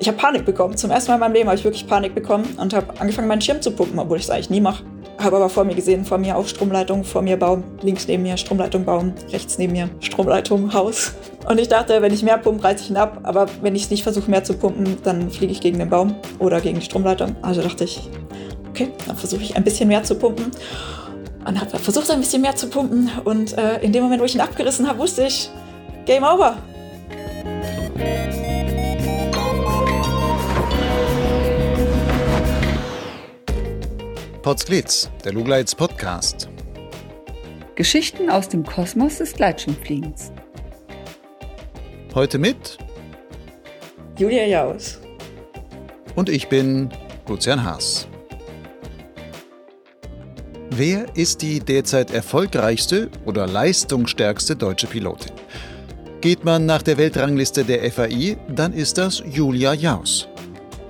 ich habe Panik bekommen. Zum ersten Mal in meinem Leben habe ich wirklich Panik bekommen und habe angefangen, meinen Schirm zu pumpen, obwohl ich es eigentlich nie mache. Habe aber vor mir gesehen, vor mir auch Stromleitung, vor mir Baum, links neben mir Stromleitung, Baum, rechts neben mir Stromleitung, Haus. Und ich dachte, wenn ich mehr pumpe, reiße ich ihn ab. Aber wenn ich es nicht versuche, mehr zu pumpen, dann fliege ich gegen den Baum oder gegen die Stromleitung. Also dachte ich, okay, dann versuche ich ein bisschen mehr zu pumpen. Und habe versucht, ein bisschen mehr zu pumpen. Und äh, in dem Moment, wo ich ihn abgerissen habe, wusste ich, Game over. Potsglitz, der Lugleits Podcast. Geschichten aus dem Kosmos des Gleitschirmfliegens. Heute mit Julia Jaus. Und ich bin Lucian Haas. Wer ist die derzeit erfolgreichste oder leistungsstärkste deutsche Pilotin? Geht man nach der Weltrangliste der FAI, dann ist das Julia Jaus.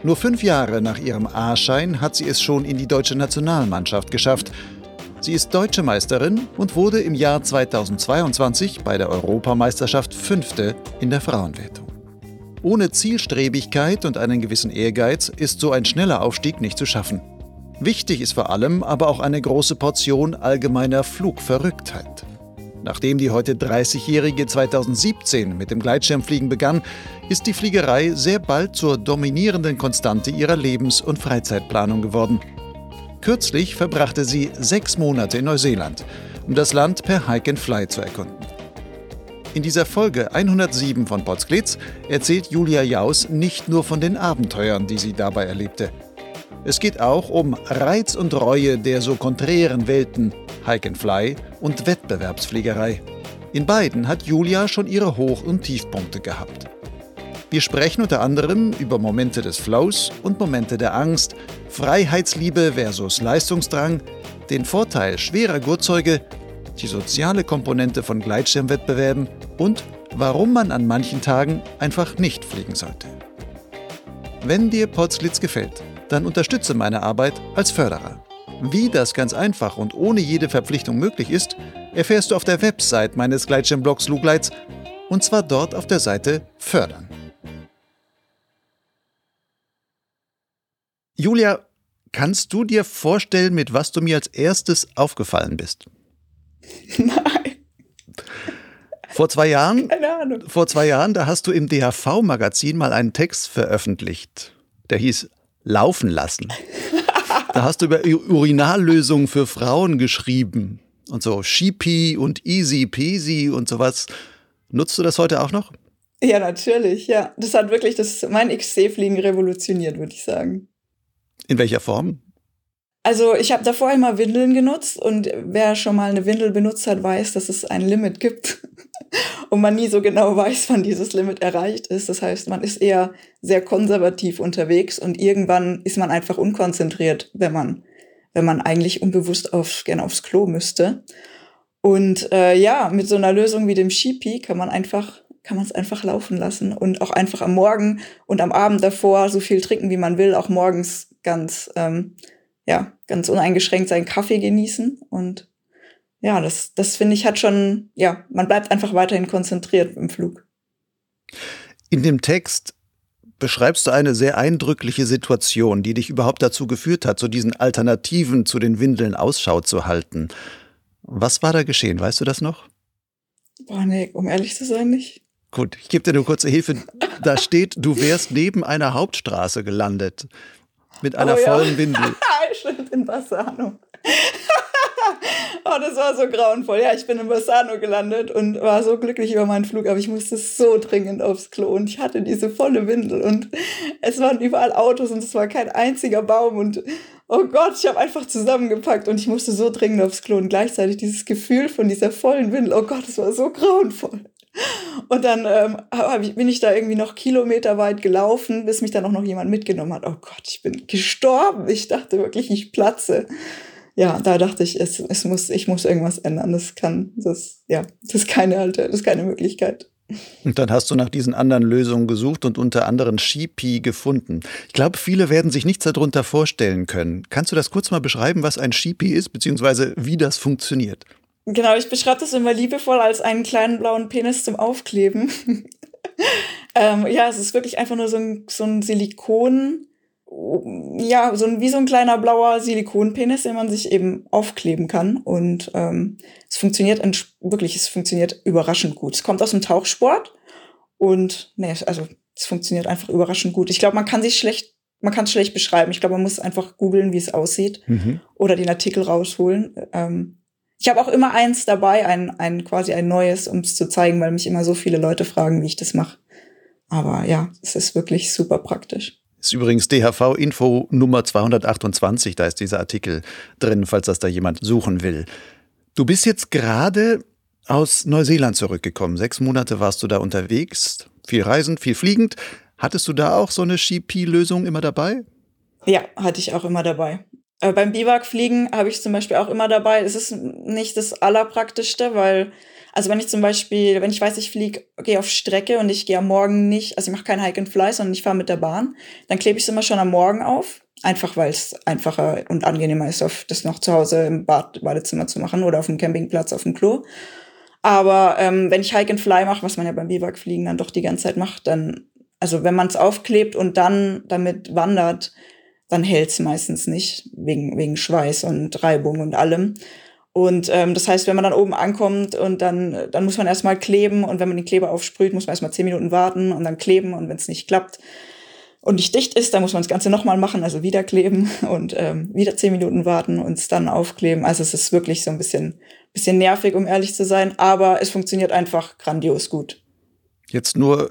Nur fünf Jahre nach ihrem A-Schein hat sie es schon in die deutsche Nationalmannschaft geschafft. Sie ist deutsche Meisterin und wurde im Jahr 2022 bei der Europameisterschaft Fünfte in der Frauenwertung. Ohne Zielstrebigkeit und einen gewissen Ehrgeiz ist so ein schneller Aufstieg nicht zu schaffen. Wichtig ist vor allem aber auch eine große Portion allgemeiner Flugverrücktheit. Nachdem die heute 30-Jährige 2017 mit dem Gleitschirmfliegen begann, ist die Fliegerei sehr bald zur dominierenden Konstante ihrer Lebens- und Freizeitplanung geworden. Kürzlich verbrachte sie sechs Monate in Neuseeland, um das Land per Hike and Fly zu erkunden. In dieser Folge 107 von Potsglitz erzählt Julia Jaus nicht nur von den Abenteuern, die sie dabei erlebte. Es geht auch um Reiz und Reue der so konträren Welten Hike and Fly und Wettbewerbsfliegerei. In beiden hat Julia schon ihre Hoch- und Tiefpunkte gehabt. Wir sprechen unter anderem über Momente des Flows und Momente der Angst, Freiheitsliebe versus Leistungsdrang, den Vorteil schwerer Gurtzeuge, die soziale Komponente von Gleitschirmwettbewerben und warum man an manchen Tagen einfach nicht fliegen sollte. Wenn dir Potsglitz gefällt, dann unterstütze meine Arbeit als Förderer. Wie das ganz einfach und ohne jede Verpflichtung möglich ist, erfährst du auf der Website meines Gleitschirmblogs Lugleits und zwar dort auf der Seite Fördern. Julia, kannst du dir vorstellen, mit was du mir als erstes aufgefallen bist? Nein. Vor zwei Jahren, Keine Ahnung. vor zwei Jahren, da hast du im DHV-Magazin mal einen Text veröffentlicht. Der hieß Laufen lassen. Da hast du über Urinallösungen für Frauen geschrieben und so Sheepy und Easy Peasy und sowas. Nutzt du das heute auch noch? Ja, natürlich, ja. Das hat wirklich das, mein XC-Fliegen revolutioniert, würde ich sagen. In welcher Form? Also ich habe davor immer Windeln genutzt und wer schon mal eine Windel benutzt hat, weiß, dass es ein Limit gibt und man nie so genau weiß, wann dieses Limit erreicht ist. Das heißt, man ist eher sehr konservativ unterwegs und irgendwann ist man einfach unkonzentriert, wenn man, wenn man eigentlich unbewusst auf, gerne aufs Klo müsste. Und äh, ja, mit so einer Lösung wie dem Sheepy kann man einfach kann man es einfach laufen lassen und auch einfach am Morgen und am Abend davor so viel trinken, wie man will, auch morgens ganz ähm, ja, ganz uneingeschränkt seinen Kaffee genießen. Und ja, das, das finde ich hat schon, ja, man bleibt einfach weiterhin konzentriert im Flug. In dem Text beschreibst du eine sehr eindrückliche Situation, die dich überhaupt dazu geführt hat, zu diesen Alternativen zu den Windeln Ausschau zu halten. Was war da geschehen? Weißt du das noch? Boah, nee, um ehrlich zu sein, nicht. Gut, ich gebe dir eine kurze Hilfe. Da steht, du wärst neben einer Hauptstraße gelandet. Mit einer Oh ja. vollen Windel. Stimmt, in Bassano. oh, das war so grauenvoll. Ja, ich bin in Bassano gelandet und war so glücklich über meinen Flug, aber ich musste so dringend aufs Klo und ich hatte diese volle Windel und es waren überall Autos und es war kein einziger Baum und oh Gott, ich habe einfach zusammengepackt und ich musste so dringend aufs Klo und gleichzeitig dieses Gefühl von dieser vollen Windel, oh Gott, es war so grauenvoll. Und dann ähm, ich, bin ich da irgendwie noch kilometerweit gelaufen, bis mich dann auch noch jemand mitgenommen hat. Oh Gott, ich bin gestorben. Ich dachte wirklich, ich platze. Ja, da dachte ich, es, es muss, ich muss irgendwas ändern. Das kann, das, ja, das ist keine alte, das ist keine Möglichkeit. Und dann hast du nach diesen anderen Lösungen gesucht und unter anderem Sheepy gefunden. Ich glaube, viele werden sich nichts darunter vorstellen können. Kannst du das kurz mal beschreiben, was ein Sheepy ist, beziehungsweise wie das funktioniert? Genau, ich beschreibe das immer liebevoll als einen kleinen blauen Penis zum Aufkleben. Ähm, ja, es ist wirklich einfach nur so ein, so ein Silikon, ja, so ein, wie so ein kleiner blauer Silikonpenis, den man sich eben aufkleben kann. Und ähm, es funktioniert wirklich, es funktioniert überraschend gut. Es kommt aus dem Tauchsport und nee, also es funktioniert einfach überraschend gut. Ich glaube, man kann sich schlecht, man kann es schlecht beschreiben. Ich glaube, man muss einfach googeln, wie es aussieht mhm. oder den Artikel rausholen. Ähm, ich habe auch immer eins dabei, ein, ein quasi ein neues, um es zu zeigen, weil mich immer so viele Leute fragen, wie ich das mache. Aber ja, es ist wirklich super praktisch. Ist übrigens DHV-Info Nummer 228, da ist dieser Artikel drin, falls das da jemand suchen will. Du bist jetzt gerade aus Neuseeland zurückgekommen. Sechs Monate warst du da unterwegs, viel reisend, viel fliegend. Hattest du da auch so eine GP-Lösung immer dabei? Ja, hatte ich auch immer dabei. Beim Biwakfliegen habe ich zum Beispiel auch immer dabei. Es ist nicht das Allerpraktischste, weil also wenn ich zum Beispiel, wenn ich weiß, ich fliege, gehe auf Strecke und ich gehe am Morgen nicht, also ich mache kein Hike and Fly, sondern ich fahre mit der Bahn, dann klebe ich es immer schon am Morgen auf. Einfach weil es einfacher und angenehmer ist, auf das noch zu Hause im Bad, Badezimmer zu machen oder auf dem Campingplatz auf dem Klo. Aber ähm, wenn ich Hike and Fly mache, was man ja beim Biwakfliegen dann doch die ganze Zeit macht, dann, also wenn man es aufklebt und dann damit wandert, dann hält es meistens nicht, wegen, wegen Schweiß und Reibung und allem. Und ähm, das heißt, wenn man dann oben ankommt und dann, dann muss man erstmal kleben und wenn man den Kleber aufsprüht, muss man erstmal zehn Minuten warten und dann kleben und wenn es nicht klappt und nicht dicht ist, dann muss man das Ganze nochmal machen, also wieder kleben und ähm, wieder zehn Minuten warten und es dann aufkleben. Also es ist wirklich so ein bisschen, bisschen nervig, um ehrlich zu sein, aber es funktioniert einfach grandios gut. Jetzt nur,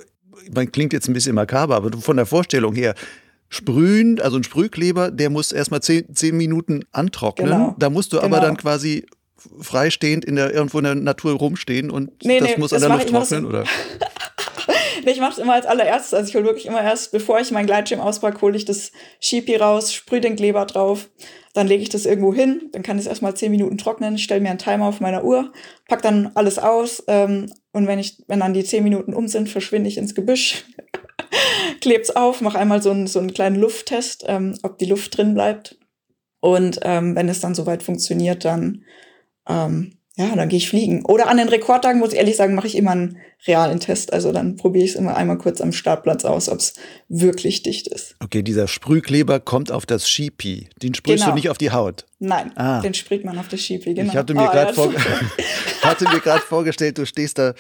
man klingt jetzt ein bisschen makaber, aber von der Vorstellung her, sprühen, also ein Sprühkleber, der muss erstmal zehn, zehn Minuten antrocknen. Genau. Da musst du genau. aber dann quasi freistehend in der, irgendwo in der Natur rumstehen und nee, das nee, muss an der Luft trocknen, oder? nee, ich mache es immer als allererstes. Also ich hole wirklich immer erst, bevor ich meinen Gleitschirm auspacke, hole ich das Shipi raus, sprühe den Kleber drauf, dann lege ich das irgendwo hin, dann kann es erstmal zehn Minuten trocknen, stelle mir einen Timer auf meiner Uhr, pack dann alles aus ähm, und wenn ich, wenn dann die zehn Minuten um sind, verschwinde ich ins Gebüsch kleb's auf, mach einmal so einen, so einen kleinen Lufttest, ähm, ob die Luft drin bleibt. Und ähm, wenn es dann soweit funktioniert, dann ähm, ja, dann gehe ich fliegen. Oder an den Rekordtagen, muss ich ehrlich sagen, mache ich immer einen realen Test. Also dann probiere ich es immer einmal kurz am Startplatz aus, ob es wirklich dicht ist. Okay, dieser Sprühkleber kommt auf das Shipi. Den sprühst genau. du nicht auf die Haut. Nein, ah. den sprüht man auf das Shipi, genau. Ich hatte mir oh, gerade ja, vor hatte mir gerade vorgestellt, du stehst da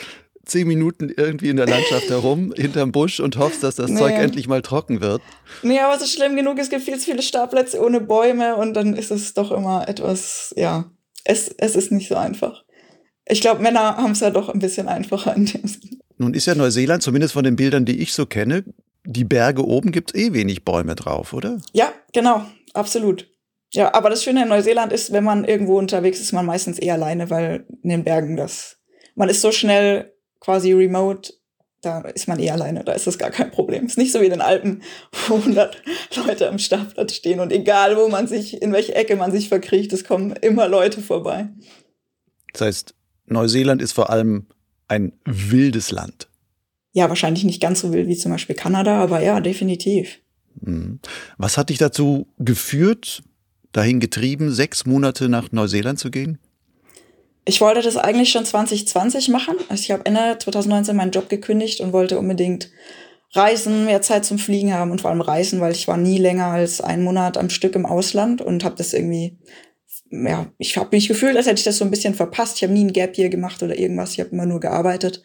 zehn Minuten irgendwie in der Landschaft herum, hinterm Busch und hoffst, dass das nee. Zeug endlich mal trocken wird. Nee, aber es ist schlimm genug, es gibt viel zu viele Startplätze ohne Bäume und dann ist es doch immer etwas, ja, es, es ist nicht so einfach. Ich glaube, Männer haben es ja doch ein bisschen einfacher in dem Sinne. Nun ist ja Neuseeland, zumindest von den Bildern, die ich so kenne, die Berge oben gibt es eh wenig Bäume drauf, oder? Ja, genau, absolut. Ja, aber das Schöne in Neuseeland ist, wenn man irgendwo unterwegs ist, man meistens eher alleine, weil in den Bergen das, man ist so schnell quasi remote, da ist man eh alleine, da ist das gar kein Problem. Ist nicht so wie in den Alpen, wo 100 Leute am Startplatz stehen und egal, wo man sich, in welche Ecke man sich verkriecht, es kommen immer Leute vorbei. Das heißt, Neuseeland ist vor allem ein wildes Land. Ja, wahrscheinlich nicht ganz so wild wie zum Beispiel Kanada, aber ja, definitiv. Mhm. Was hat dich dazu geführt, dahin getrieben, sechs Monate nach Neuseeland zu gehen? Ich wollte das eigentlich schon 2020 machen. Also ich habe Ende 2019 meinen Job gekündigt und wollte unbedingt reisen, mehr Zeit zum Fliegen haben und vor allem reisen, weil ich war nie länger als einen Monat am Stück im Ausland und habe das irgendwie, ja, ich habe mich gefühlt, als hätte ich das so ein bisschen verpasst. Ich habe nie ein Gap hier gemacht oder irgendwas. Ich habe immer nur gearbeitet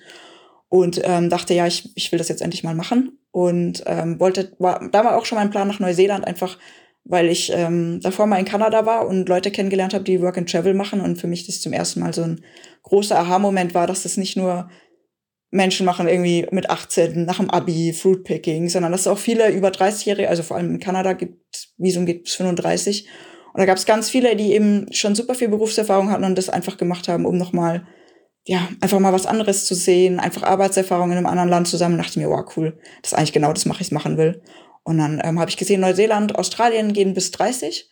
und ähm, dachte, ja, ich, ich will das jetzt endlich mal machen und ähm, wollte, war, da war auch schon mein Plan nach Neuseeland einfach weil ich ähm, davor mal in Kanada war und Leute kennengelernt habe, die Work and Travel machen und für mich das zum ersten Mal so ein großer Aha-Moment war, dass das nicht nur Menschen machen irgendwie mit 18 nach dem Abi Fruitpicking, sondern dass es auch viele über 30-Jährige, also vor allem in Kanada gibt Visum gibt bis 35 und da gab es ganz viele, die eben schon super viel Berufserfahrung hatten und das einfach gemacht haben, um nochmal ja, einfach mal was anderes zu sehen, einfach Arbeitserfahrung in einem anderen Land zusammen. dachte ich mir, wow, cool, das ist eigentlich genau das, was ich machen will. Und dann ähm, habe ich gesehen, Neuseeland, Australien gehen bis 30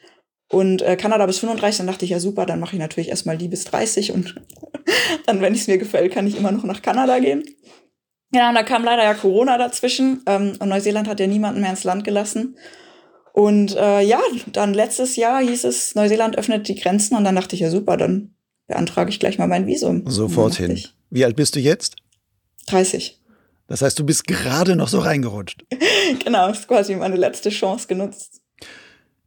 und äh, Kanada bis 35. Dann dachte ich, ja super, dann mache ich natürlich erstmal die bis 30 und dann, wenn es mir gefällt, kann ich immer noch nach Kanada gehen. Ja, und da kam leider ja Corona dazwischen ähm, und Neuseeland hat ja niemanden mehr ins Land gelassen. Und äh, ja, dann letztes Jahr hieß es, Neuseeland öffnet die Grenzen und dann dachte ich, ja super, dann beantrage ich gleich mal mein Visum. Sofort hin. Ich, Wie alt bist du jetzt? 30. Das heißt, du bist gerade noch so reingerutscht. genau, ist quasi meine letzte Chance genutzt.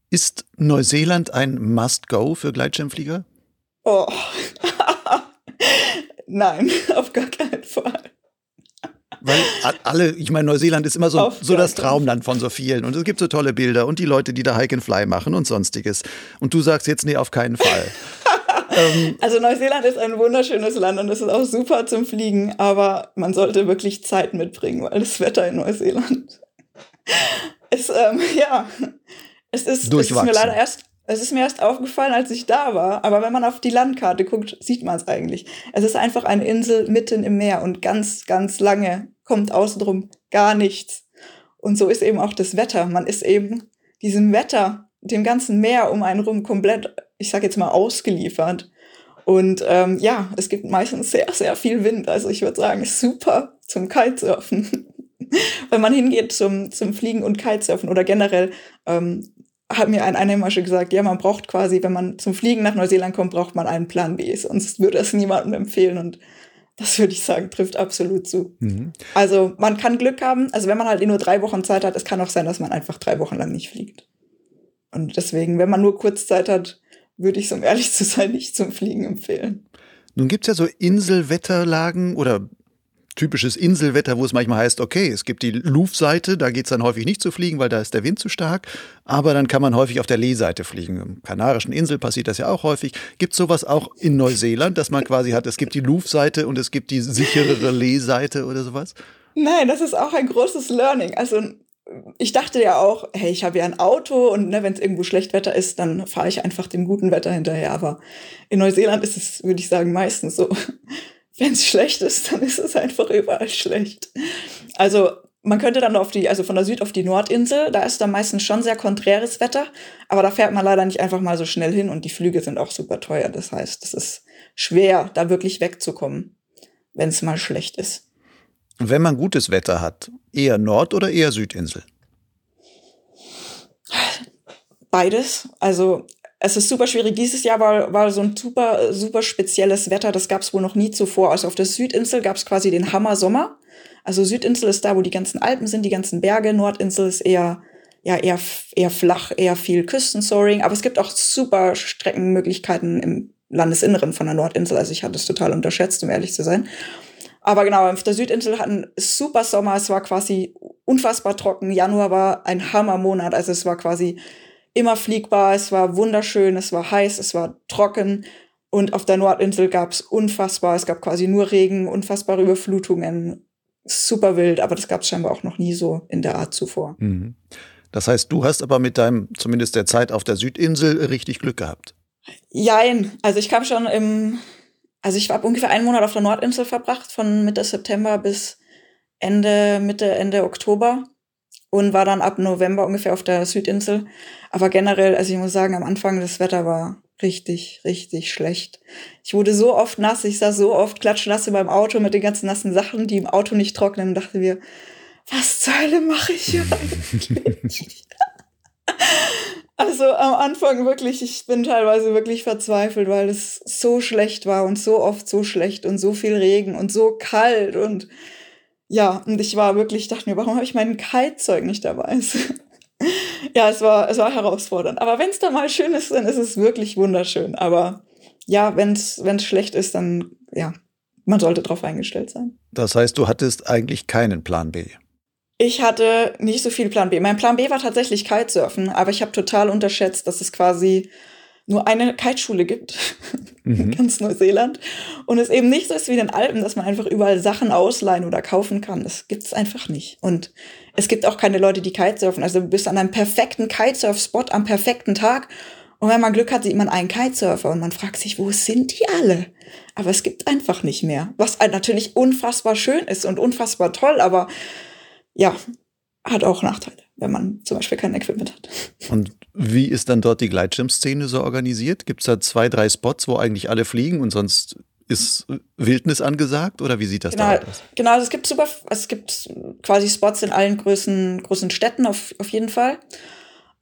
Ist Neuseeland ein Must-Go für Gleitschirmflieger? Oh. Nein, auf gar keinen Fall. Weil alle, ich meine, Neuseeland ist immer so, so das Traumland von so vielen. Und es gibt so tolle Bilder und die Leute, die da Hike and Fly machen und sonstiges. Und du sagst jetzt, nee, auf keinen Fall. Ähm, also Neuseeland ist ein wunderschönes Land und es ist auch super zum Fliegen, aber man sollte wirklich Zeit mitbringen, weil das Wetter in Neuseeland ist, ähm, ja, es ist, es ist mir leider erst es ist mir erst aufgefallen, als ich da war, aber wenn man auf die Landkarte guckt, sieht man es eigentlich. Es ist einfach eine Insel mitten im Meer und ganz, ganz lange kommt außenrum gar nichts. Und so ist eben auch das Wetter. Man ist eben diesem Wetter, dem ganzen Meer um einen rum komplett, ich sag jetzt mal, ausgeliefert. Und ähm, ja, es gibt meistens sehr, sehr viel Wind. Also ich würde sagen, super zum Kitesurfen. Wenn man hingeht zum, zum Fliegen und Kitesurfen oder generell ähm, hat mir ein Einheimischer gesagt, ja, man braucht quasi, wenn man zum Fliegen nach Neuseeland kommt, braucht man einen Plan B. Sonst würde es niemandem empfehlen. Und das würde ich sagen, trifft absolut zu. Mhm. Also man kann Glück haben. Also wenn man halt nur drei Wochen Zeit hat, es kann auch sein, dass man einfach drei Wochen lang nicht fliegt. Und deswegen, wenn man nur kurz Zeit hat, würde ich, um ehrlich zu sein, nicht zum Fliegen empfehlen. Nun gibt es ja so Inselwetterlagen oder typisches Inselwetter, wo es manchmal heißt, okay, es gibt die Luftseite, da geht es dann häufig nicht zu fliegen, weil da ist der Wind zu stark, aber dann kann man häufig auf der Lee-Seite fliegen. Im Kanarischen Insel passiert das ja auch häufig. Gibt es sowas auch in Neuseeland, dass man quasi hat, es gibt die Luftseite und es gibt die sicherere Lee-Seite oder sowas? Nein, das ist auch ein großes Learning. Also ich dachte ja auch, hey, ich habe ja ein Auto und ne, wenn es irgendwo schlecht Wetter ist, dann fahre ich einfach dem guten Wetter hinterher. Aber in Neuseeland ist es, würde ich sagen, meistens so wenn es schlecht ist, dann ist es einfach überall schlecht. Also man könnte dann auf die, also von der Süd auf die Nordinsel, da ist dann meistens schon sehr konträres Wetter, aber da fährt man leider nicht einfach mal so schnell hin und die Flüge sind auch super teuer. Das heißt, es ist schwer, da wirklich wegzukommen, wenn es mal schlecht ist. Wenn man gutes Wetter hat, eher Nord- oder eher Südinsel? Beides. Also es ist super schwierig. Dieses Jahr war, war so ein super, super spezielles Wetter. Das gab es wohl noch nie zuvor. Also auf der Südinsel gab es quasi den Hammer Sommer. Also Südinsel ist da, wo die ganzen Alpen sind, die ganzen Berge. Nordinsel ist eher, ja, eher, eher flach, eher viel Küstensoaring. Aber es gibt auch super Streckenmöglichkeiten im Landesinneren von der Nordinsel. Also ich hatte es total unterschätzt, um ehrlich zu sein. Aber genau, auf der Südinsel hatten super Sommer. Es war quasi unfassbar trocken. Januar war ein Hammermonat. Also es war quasi immer fliegbar, es war wunderschön, es war heiß, es war trocken. Und auf der Nordinsel gab es unfassbar, es gab quasi nur Regen, unfassbare Überflutungen, super wild, aber das gab es scheinbar auch noch nie so in der Art zuvor. Mhm. Das heißt, du hast aber mit deinem, zumindest der Zeit auf der Südinsel, richtig Glück gehabt. Jein, also ich kam schon im, also ich habe ungefähr einen Monat auf der Nordinsel verbracht, von Mitte September bis Ende, Mitte, Ende Oktober und war dann ab November ungefähr auf der Südinsel. Aber generell, also ich muss sagen, am Anfang das Wetter war richtig, richtig schlecht. Ich wurde so oft nass, ich saß so oft klatschnass beim Auto mit den ganzen nassen Sachen, die im Auto nicht trocknen und dachte mir, was zur Hölle mache ich hier eigentlich? also am Anfang wirklich, ich bin teilweise wirklich verzweifelt, weil es so schlecht war und so oft so schlecht und so viel Regen und so kalt und ja, und ich war wirklich, dachte mir, warum habe ich mein Kitezeug nicht dabei? ja, es war, es war herausfordernd. Aber wenn es dann mal schön ist, dann ist es wirklich wunderschön. Aber ja, wenn es schlecht ist, dann ja, man sollte darauf eingestellt sein. Das heißt, du hattest eigentlich keinen Plan B. Ich hatte nicht so viel Plan B. Mein Plan B war tatsächlich Kitesurfen, aber ich habe total unterschätzt, dass es quasi nur eine Kiteschule gibt mhm. in ganz Neuseeland und es eben nicht so ist wie in den Alpen, dass man einfach überall Sachen ausleihen oder kaufen kann. Das gibt es einfach nicht. Und es gibt auch keine Leute, die Kitesurfen. Also du bist an einem perfekten Kitesurf-Spot am perfekten Tag und wenn man Glück hat, sieht man einen Kitesurfer und man fragt sich, wo sind die alle? Aber es gibt einfach nicht mehr. Was natürlich unfassbar schön ist und unfassbar toll, aber ja, hat auch Nachteile, wenn man zum Beispiel kein Equipment hat. Und wie ist dann dort die Gleitschirmszene so organisiert? Gibt es da zwei, drei Spots, wo eigentlich alle fliegen und sonst ist Wildnis angesagt oder wie sieht das genau, da aus? Genau, also es gibt super, also es gibt quasi Spots in allen größten, großen Städten auf, auf jeden Fall.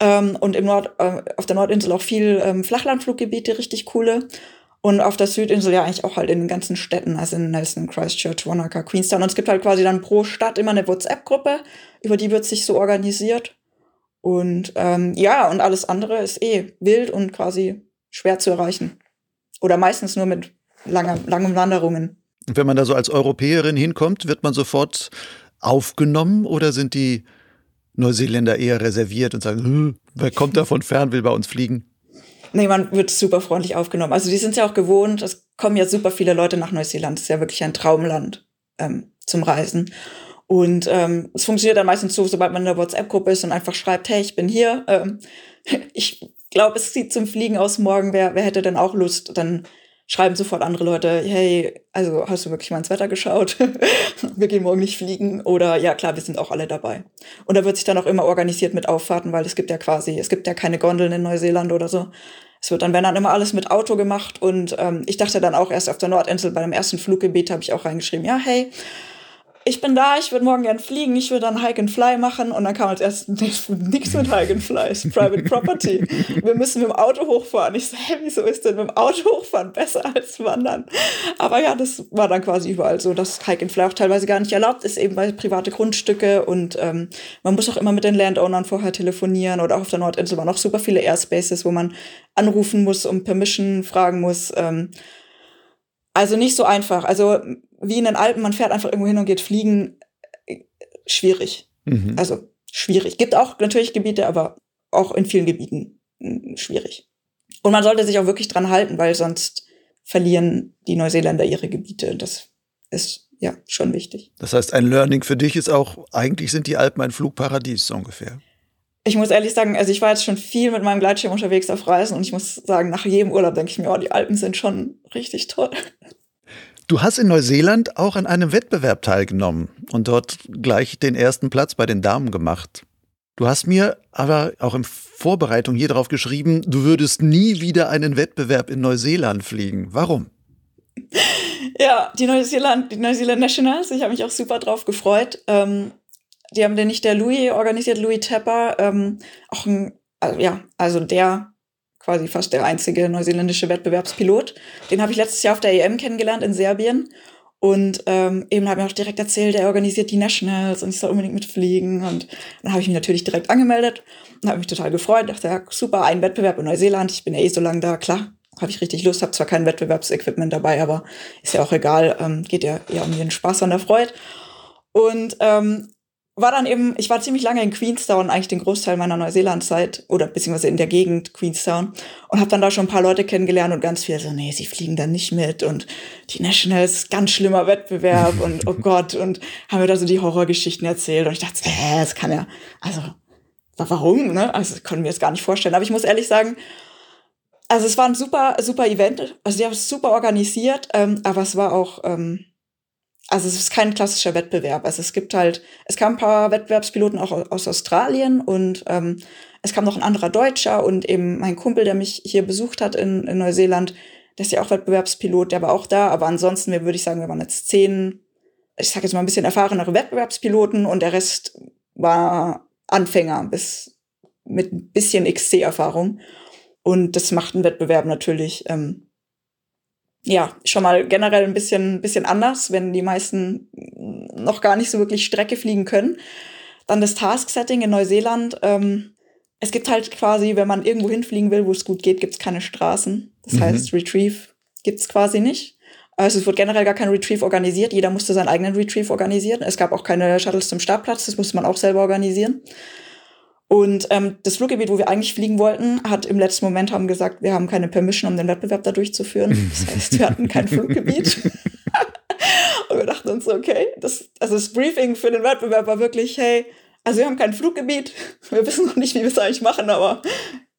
Ähm, und im Nord, äh, auf der Nordinsel auch viel ähm, Flachlandfluggebiete, richtig coole. Und auf der Südinsel ja eigentlich auch halt in den ganzen Städten, also in Nelson, Christchurch, Wanaka, Queenstown. Und es gibt halt quasi dann pro Stadt immer eine WhatsApp-Gruppe, über die wird sich so organisiert. Und ähm, ja, und alles andere ist eh wild und quasi schwer zu erreichen. Oder meistens nur mit langer, langen Wanderungen. Und wenn man da so als Europäerin hinkommt, wird man sofort aufgenommen oder sind die Neuseeländer eher reserviert und sagen, hm, wer kommt da von fern, will bei uns fliegen? Nee, man wird super freundlich aufgenommen. Also die sind ja auch gewohnt, es kommen ja super viele Leute nach Neuseeland. Das ist ja wirklich ein Traumland ähm, zum Reisen. Und ähm, es funktioniert dann meistens so, sobald man in der WhatsApp-Gruppe ist und einfach schreibt, hey, ich bin hier. Ähm, ich glaube, es sieht zum Fliegen aus morgen. Wer, wer hätte denn auch Lust? Dann schreiben sofort andere Leute, hey, also hast du wirklich mal ins Wetter geschaut? wir gehen morgen nicht fliegen. Oder ja, klar, wir sind auch alle dabei. Und da wird sich dann auch immer organisiert mit Auffahrten, weil es gibt ja quasi, es gibt ja keine Gondeln in Neuseeland oder so. Es wird dann, wenn dann immer alles mit Auto gemacht. Und ähm, ich dachte dann auch erst auf der Nordinsel bei dem ersten Fluggebiet habe ich auch reingeschrieben, ja, hey, ich bin da, ich würde morgen gern fliegen, ich würde dann Hike and Fly machen und dann kam als erstes nichts mit Hike and Fly, ist Private Property. Wir müssen mit dem Auto hochfahren. Ich so, hä, wieso ist denn mit dem Auto hochfahren besser als wandern? Aber ja, das war dann quasi überall so, dass Hike and Fly auch teilweise gar nicht erlaubt ist, eben weil private Grundstücke und ähm, man muss auch immer mit den Landownern vorher telefonieren oder auch auf der Nordinsel waren auch super viele Airspaces, wo man anrufen muss, um Permission fragen muss. Ähm, also nicht so einfach. Also wie in den Alpen, man fährt einfach irgendwo hin und geht fliegen, schwierig. Mhm. Also schwierig. Gibt auch natürlich Gebiete, aber auch in vielen Gebieten hm, schwierig. Und man sollte sich auch wirklich dran halten, weil sonst verlieren die Neuseeländer ihre Gebiete. Das ist ja schon wichtig. Das heißt, ein Learning für dich ist auch, eigentlich sind die Alpen ein Flugparadies so ungefähr. Ich muss ehrlich sagen, also ich war jetzt schon viel mit meinem Gleitschirm unterwegs auf Reisen und ich muss sagen, nach jedem Urlaub denke ich mir, oh, die Alpen sind schon richtig toll. Du hast in Neuseeland auch an einem Wettbewerb teilgenommen und dort gleich den ersten Platz bei den Damen gemacht. Du hast mir aber auch in Vorbereitung hier drauf geschrieben, du würdest nie wieder einen Wettbewerb in Neuseeland fliegen. Warum? Ja, die Neuseeland, die Neuseeland Nationals, ich habe mich auch super drauf gefreut. Ähm, die haben den nicht der Louis organisiert, Louis Tepper, ähm, auch ein, also, ja, also der quasi fast der einzige neuseeländische Wettbewerbspilot. Den habe ich letztes Jahr auf der EM kennengelernt in Serbien. Und ähm, eben hat mir auch direkt erzählt, er organisiert die Nationals und ich soll unbedingt mitfliegen. Und dann habe ich mich natürlich direkt angemeldet und habe mich total gefreut. Dachte, ja, super, ein Wettbewerb in Neuseeland. Ich bin ja eh so lange da, klar, habe ich richtig Lust. Habe zwar kein Wettbewerbsequipment dabei, aber ist ja auch egal. Ähm, geht ja eher um den Spaß und der Freude. Und ähm, war dann eben, ich war ziemlich lange in Queenstown, eigentlich den Großteil meiner Neuseeland-Zeit oder beziehungsweise in der Gegend Queenstown und habe dann da schon ein paar Leute kennengelernt und ganz viele so, nee, sie fliegen da nicht mit und die Nationals, ganz schlimmer Wettbewerb und oh Gott und haben mir da so die Horrorgeschichten erzählt und ich dachte, äh, das kann ja, also warum, ne? Also das konnten wir jetzt gar nicht vorstellen. Aber ich muss ehrlich sagen, also es war ein super, super Event, also die haben es super organisiert, ähm, aber es war auch ähm, also es ist kein klassischer Wettbewerb. Also es gibt halt, es kamen ein paar Wettbewerbspiloten auch aus Australien und ähm, es kam noch ein anderer Deutscher und eben mein Kumpel, der mich hier besucht hat in, in Neuseeland, der ist ja auch Wettbewerbspilot, der war auch da. Aber ansonsten, würde ich sagen, wir waren jetzt zehn, ich sage jetzt mal ein bisschen erfahrenere Wettbewerbspiloten und der Rest war Anfänger bis mit ein bisschen XC-Erfahrung. Und das macht einen Wettbewerb natürlich ähm, ja, schon mal generell ein bisschen, bisschen anders, wenn die meisten noch gar nicht so wirklich Strecke fliegen können. Dann das Task-Setting in Neuseeland. Ähm, es gibt halt quasi, wenn man irgendwo hinfliegen will, wo es gut geht, gibt es keine Straßen. Das mhm. heißt, Retrieve gibt es quasi nicht. Also es wird generell gar kein Retrieve organisiert. Jeder musste seinen eigenen Retrieve organisieren. Es gab auch keine Shuttles zum Startplatz. Das musste man auch selber organisieren. Und ähm, das Fluggebiet, wo wir eigentlich fliegen wollten, hat im letzten Moment haben gesagt, wir haben keine Permission, um den Wettbewerb da durchzuführen. Das heißt, wir hatten kein Fluggebiet. und wir dachten uns okay, das, also das Briefing für den Wettbewerb war wirklich, hey, also wir haben kein Fluggebiet, wir wissen noch nicht, wie wir es eigentlich machen, aber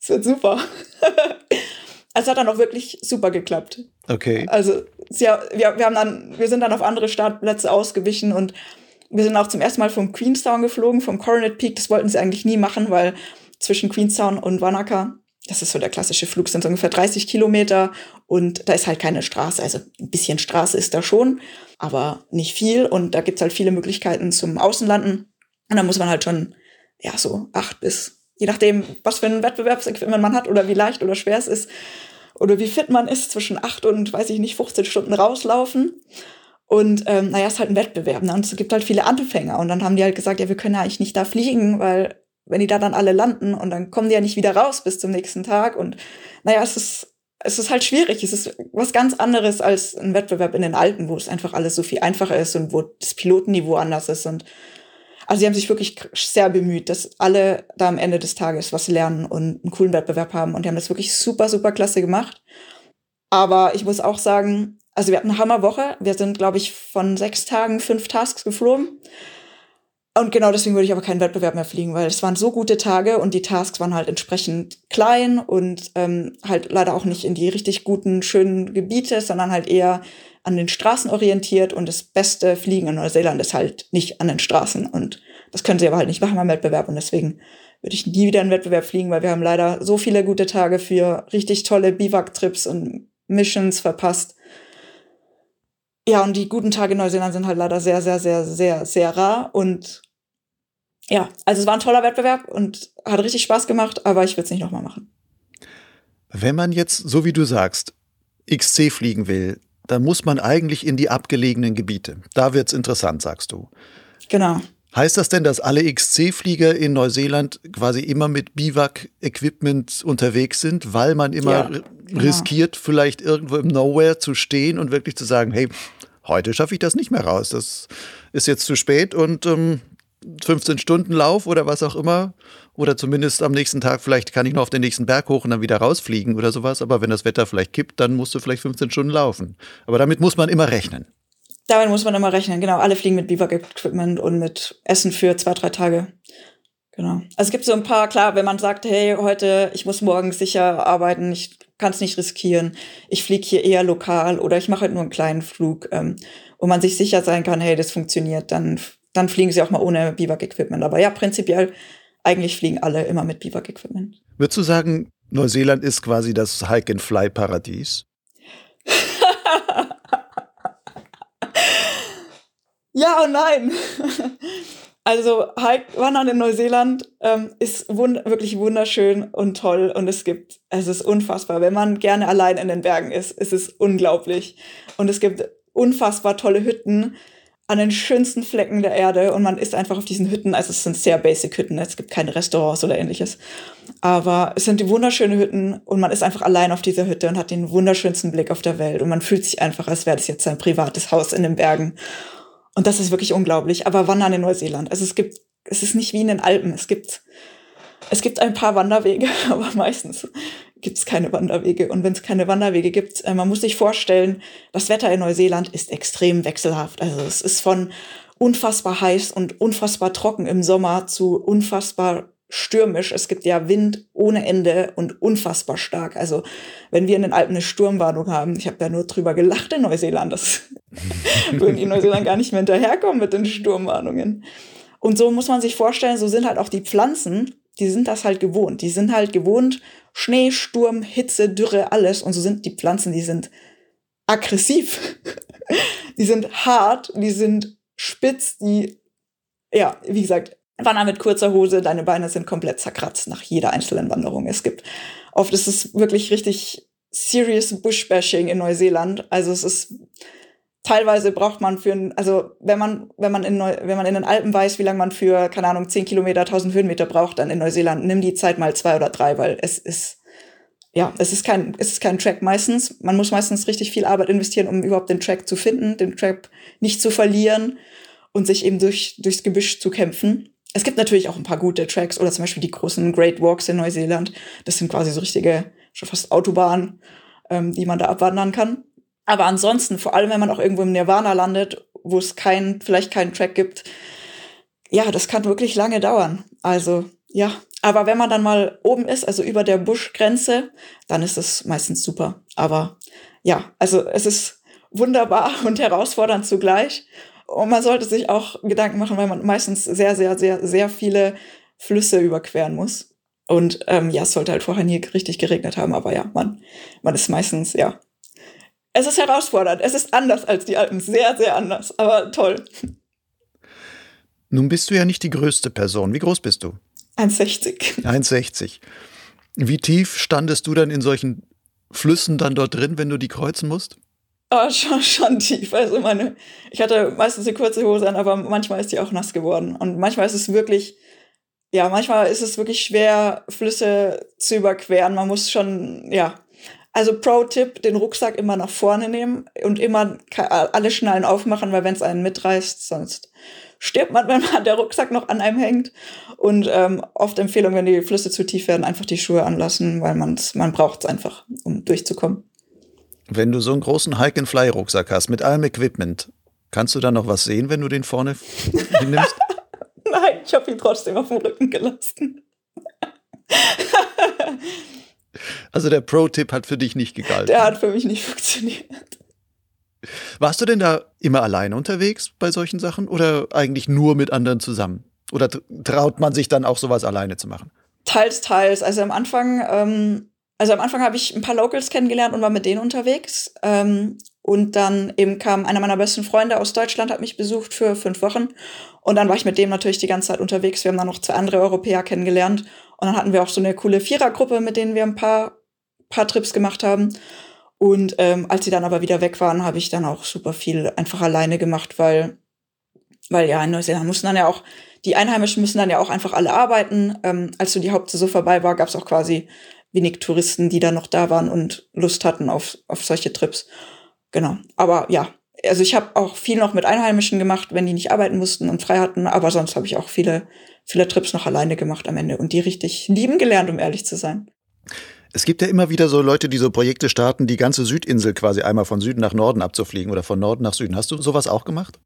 es wird super. es hat dann auch wirklich super geklappt. Okay. Also ja, wir, wir, haben dann, wir sind dann auf andere Startplätze ausgewichen und wir sind auch zum ersten Mal vom Queenstown geflogen, vom Coronet Peak. Das wollten sie eigentlich nie machen, weil zwischen Queenstown und Wanaka, das ist so der klassische Flug, sind so ungefähr 30 Kilometer und da ist halt keine Straße. Also ein bisschen Straße ist da schon, aber nicht viel. Und da gibt's halt viele Möglichkeiten zum Außenlanden. Und da muss man halt schon, ja, so acht bis, je nachdem, was für ein Wettbewerbsequipment man hat oder wie leicht oder schwer es ist, oder wie fit man ist zwischen acht und, weiß ich nicht, 15 Stunden rauslaufen. Und ähm, naja, es ist halt ein Wettbewerb. Ne? Und es gibt halt viele Anfänger. Und dann haben die halt gesagt, ja, wir können ja eigentlich nicht da fliegen, weil wenn die da dann alle landen und dann kommen die ja nicht wieder raus bis zum nächsten Tag. Und naja, es ist, es ist halt schwierig. Es ist was ganz anderes als ein Wettbewerb in den Alpen, wo es einfach alles so viel einfacher ist und wo das Pilotenniveau anders ist. Und also sie haben sich wirklich sehr bemüht, dass alle da am Ende des Tages was lernen und einen coolen Wettbewerb haben. Und die haben das wirklich super, super klasse gemacht. Aber ich muss auch sagen, also wir hatten eine Hammerwoche. Wir sind, glaube ich, von sechs Tagen fünf Tasks geflogen. Und genau deswegen würde ich aber keinen Wettbewerb mehr fliegen, weil es waren so gute Tage und die Tasks waren halt entsprechend klein und ähm, halt leider auch nicht in die richtig guten, schönen Gebiete, sondern halt eher an den Straßen orientiert und das beste Fliegen in Neuseeland ist halt nicht an den Straßen und das können sie aber halt nicht machen beim Wettbewerb und deswegen würde ich nie wieder einen Wettbewerb fliegen, weil wir haben leider so viele gute Tage für richtig tolle Biwak-Trips und Missions verpasst. Ja, und die guten Tage in Neuseeland sind halt leider sehr, sehr, sehr, sehr, sehr rar und ja, also es war ein toller Wettbewerb und hat richtig Spaß gemacht, aber ich würde es nicht nochmal machen. Wenn man jetzt, so wie du sagst, XC fliegen will, dann muss man eigentlich in die abgelegenen Gebiete. Da wird es interessant, sagst du. Genau. Heißt das denn, dass alle XC-Flieger in Neuseeland quasi immer mit Biwak-Equipment unterwegs sind, weil man immer ja, genau. riskiert, vielleicht irgendwo im Nowhere zu stehen und wirklich zu sagen, hey, heute schaffe ich das nicht mehr raus. Das ist jetzt zu spät und ähm, 15 Stunden Lauf oder was auch immer. Oder zumindest am nächsten Tag, vielleicht kann ich noch auf den nächsten Berg hoch und dann wieder rausfliegen oder sowas. Aber wenn das Wetter vielleicht kippt, dann musst du vielleicht 15 Stunden laufen. Aber damit muss man immer rechnen. Damit muss man immer rechnen, genau. Alle fliegen mit Biwak-Equipment und mit Essen für zwei, drei Tage. Genau. Also es gibt so ein paar, klar, wenn man sagt, hey, heute, ich muss morgen sicher arbeiten, ich kann es nicht riskieren, ich fliege hier eher lokal oder ich mache halt nur einen kleinen Flug, ähm, wo man sich sicher sein kann, hey, das funktioniert, dann dann fliegen sie auch mal ohne Biwak-Equipment. Aber ja, prinzipiell, eigentlich fliegen alle immer mit Biwak-Equipment. Würdest du sagen, Neuseeland ist quasi das Hike-and-Fly-Paradies? ja und nein. Also Hike Wandern in Neuseeland ähm, ist wund wirklich wunderschön und toll und es gibt, es ist unfassbar. Wenn man gerne allein in den Bergen ist, ist es unglaublich. Und es gibt unfassbar tolle Hütten an den schönsten Flecken der Erde und man ist einfach auf diesen Hütten. Also es sind sehr basic Hütten, es gibt keine Restaurants oder ähnliches. Aber es sind die wunderschönen Hütten und man ist einfach allein auf dieser Hütte und hat den wunderschönsten Blick auf der Welt und man fühlt sich einfach, als wäre das jetzt sein privates Haus in den Bergen. Und das ist wirklich unglaublich. Aber Wandern in Neuseeland. Also es gibt, es ist nicht wie in den Alpen. Es gibt, es gibt ein paar Wanderwege, aber meistens gibt es keine Wanderwege. Und wenn es keine Wanderwege gibt, äh, man muss sich vorstellen, das Wetter in Neuseeland ist extrem wechselhaft. Also es ist von unfassbar heiß und unfassbar trocken im Sommer zu unfassbar stürmisch. Es gibt ja Wind ohne Ende und unfassbar stark. Also wenn wir in den Alpen eine Sturmwarnung haben, ich habe ja nur drüber gelacht in Neuseeland, das würden die in Neuseeland gar nicht mehr hinterherkommen mit den Sturmwarnungen. Und so muss man sich vorstellen, so sind halt auch die Pflanzen, die sind das halt gewohnt. Die sind halt gewohnt, Schnee, Sturm, Hitze, Dürre, alles. Und so sind die Pflanzen, die sind aggressiv. die sind hart, die sind spitz, die, ja, wie gesagt, wandern mit kurzer Hose, deine Beine sind komplett zerkratzt nach jeder einzelnen Wanderung. Es gibt oft ist es wirklich richtig serious Bushbashing in Neuseeland. Also es ist teilweise braucht man für, also wenn man, wenn man in Neu wenn man in den Alpen weiß, wie lange man für, keine Ahnung, 10 Kilometer, 1000 Höhenmeter braucht, dann in Neuseeland, nimm die Zeit mal zwei oder drei, weil es ist, ja, es ist kein, es ist kein Track meistens. Man muss meistens richtig viel Arbeit investieren, um überhaupt den Track zu finden, den Track nicht zu verlieren und sich eben durch, durchs Gebüsch zu kämpfen. Es gibt natürlich auch ein paar gute Tracks oder zum Beispiel die großen Great Walks in Neuseeland. Das sind quasi so richtige, schon fast Autobahnen, ähm, die man da abwandern kann. Aber ansonsten, vor allem wenn man auch irgendwo im Nirvana landet, wo es kein, vielleicht keinen Track gibt, ja, das kann wirklich lange dauern. Also, ja. Aber wenn man dann mal oben ist, also über der Buschgrenze, dann ist es meistens super. Aber ja, also es ist wunderbar und herausfordernd zugleich. Und man sollte sich auch Gedanken machen, weil man meistens sehr, sehr, sehr, sehr viele Flüsse überqueren muss. Und ähm, ja, es sollte halt vorher nie richtig geregnet haben, aber ja, man, man ist meistens, ja, es ist herausfordernd. Es ist anders als die Alpen. Sehr, sehr anders. Aber toll. Nun bist du ja nicht die größte Person. Wie groß bist du? 1,60. 1,60. Wie tief standest du dann in solchen Flüssen dann dort drin, wenn du die kreuzen musst? Oh, schon, schon tief. Also meine, ich hatte meistens eine kurze Hose an, aber manchmal ist die auch nass geworden. Und manchmal ist es wirklich, ja, manchmal ist es wirklich schwer, Flüsse zu überqueren. Man muss schon, ja. Also Pro-Tipp, den Rucksack immer nach vorne nehmen und immer alle Schnallen aufmachen, weil wenn es einen mitreißt, sonst stirbt man, wenn man der Rucksack noch an einem hängt. Und ähm, oft Empfehlung, wenn die Flüsse zu tief werden, einfach die Schuhe anlassen, weil man's, man braucht es einfach, um durchzukommen. Wenn du so einen großen Hike-and-Fly-Rucksack hast mit allem Equipment, kannst du da noch was sehen, wenn du den vorne hinnimmst? Nein, ich habe ihn trotzdem auf dem Rücken gelassen. also der Pro-Tipp hat für dich nicht gegalten. Der hat für mich nicht funktioniert. Warst du denn da immer alleine unterwegs bei solchen Sachen oder eigentlich nur mit anderen zusammen? Oder traut man sich dann auch sowas alleine zu machen? Teils, teils. Also am Anfang, ähm, also am Anfang habe ich ein paar Locals kennengelernt und war mit denen unterwegs. Ähm, und dann eben kam einer meiner besten Freunde aus Deutschland, hat mich besucht für fünf Wochen. Und dann war ich mit dem natürlich die ganze Zeit unterwegs. Wir haben dann noch zwei andere Europäer kennengelernt. Und dann hatten wir auch so eine coole Vierergruppe, mit denen wir ein paar, paar Trips gemacht haben. Und ähm, als sie dann aber wieder weg waren, habe ich dann auch super viel einfach alleine gemacht, weil, weil ja, in Neuseeland mussten dann ja auch, die Einheimischen müssen dann ja auch einfach alle arbeiten. Ähm, als so die Hauptsaison vorbei war, gab es auch quasi wenig Touristen, die dann noch da waren und Lust hatten auf, auf solche Trips. Genau. Aber ja, also ich habe auch viel noch mit Einheimischen gemacht, wenn die nicht arbeiten mussten und frei hatten, aber sonst habe ich auch viele, viele Trips noch alleine gemacht am Ende und die richtig lieben gelernt, um ehrlich zu sein. Es gibt ja immer wieder so Leute, die so Projekte starten, die ganze Südinsel quasi einmal von Süden nach Norden abzufliegen oder von Norden nach Süden. Hast du sowas auch gemacht?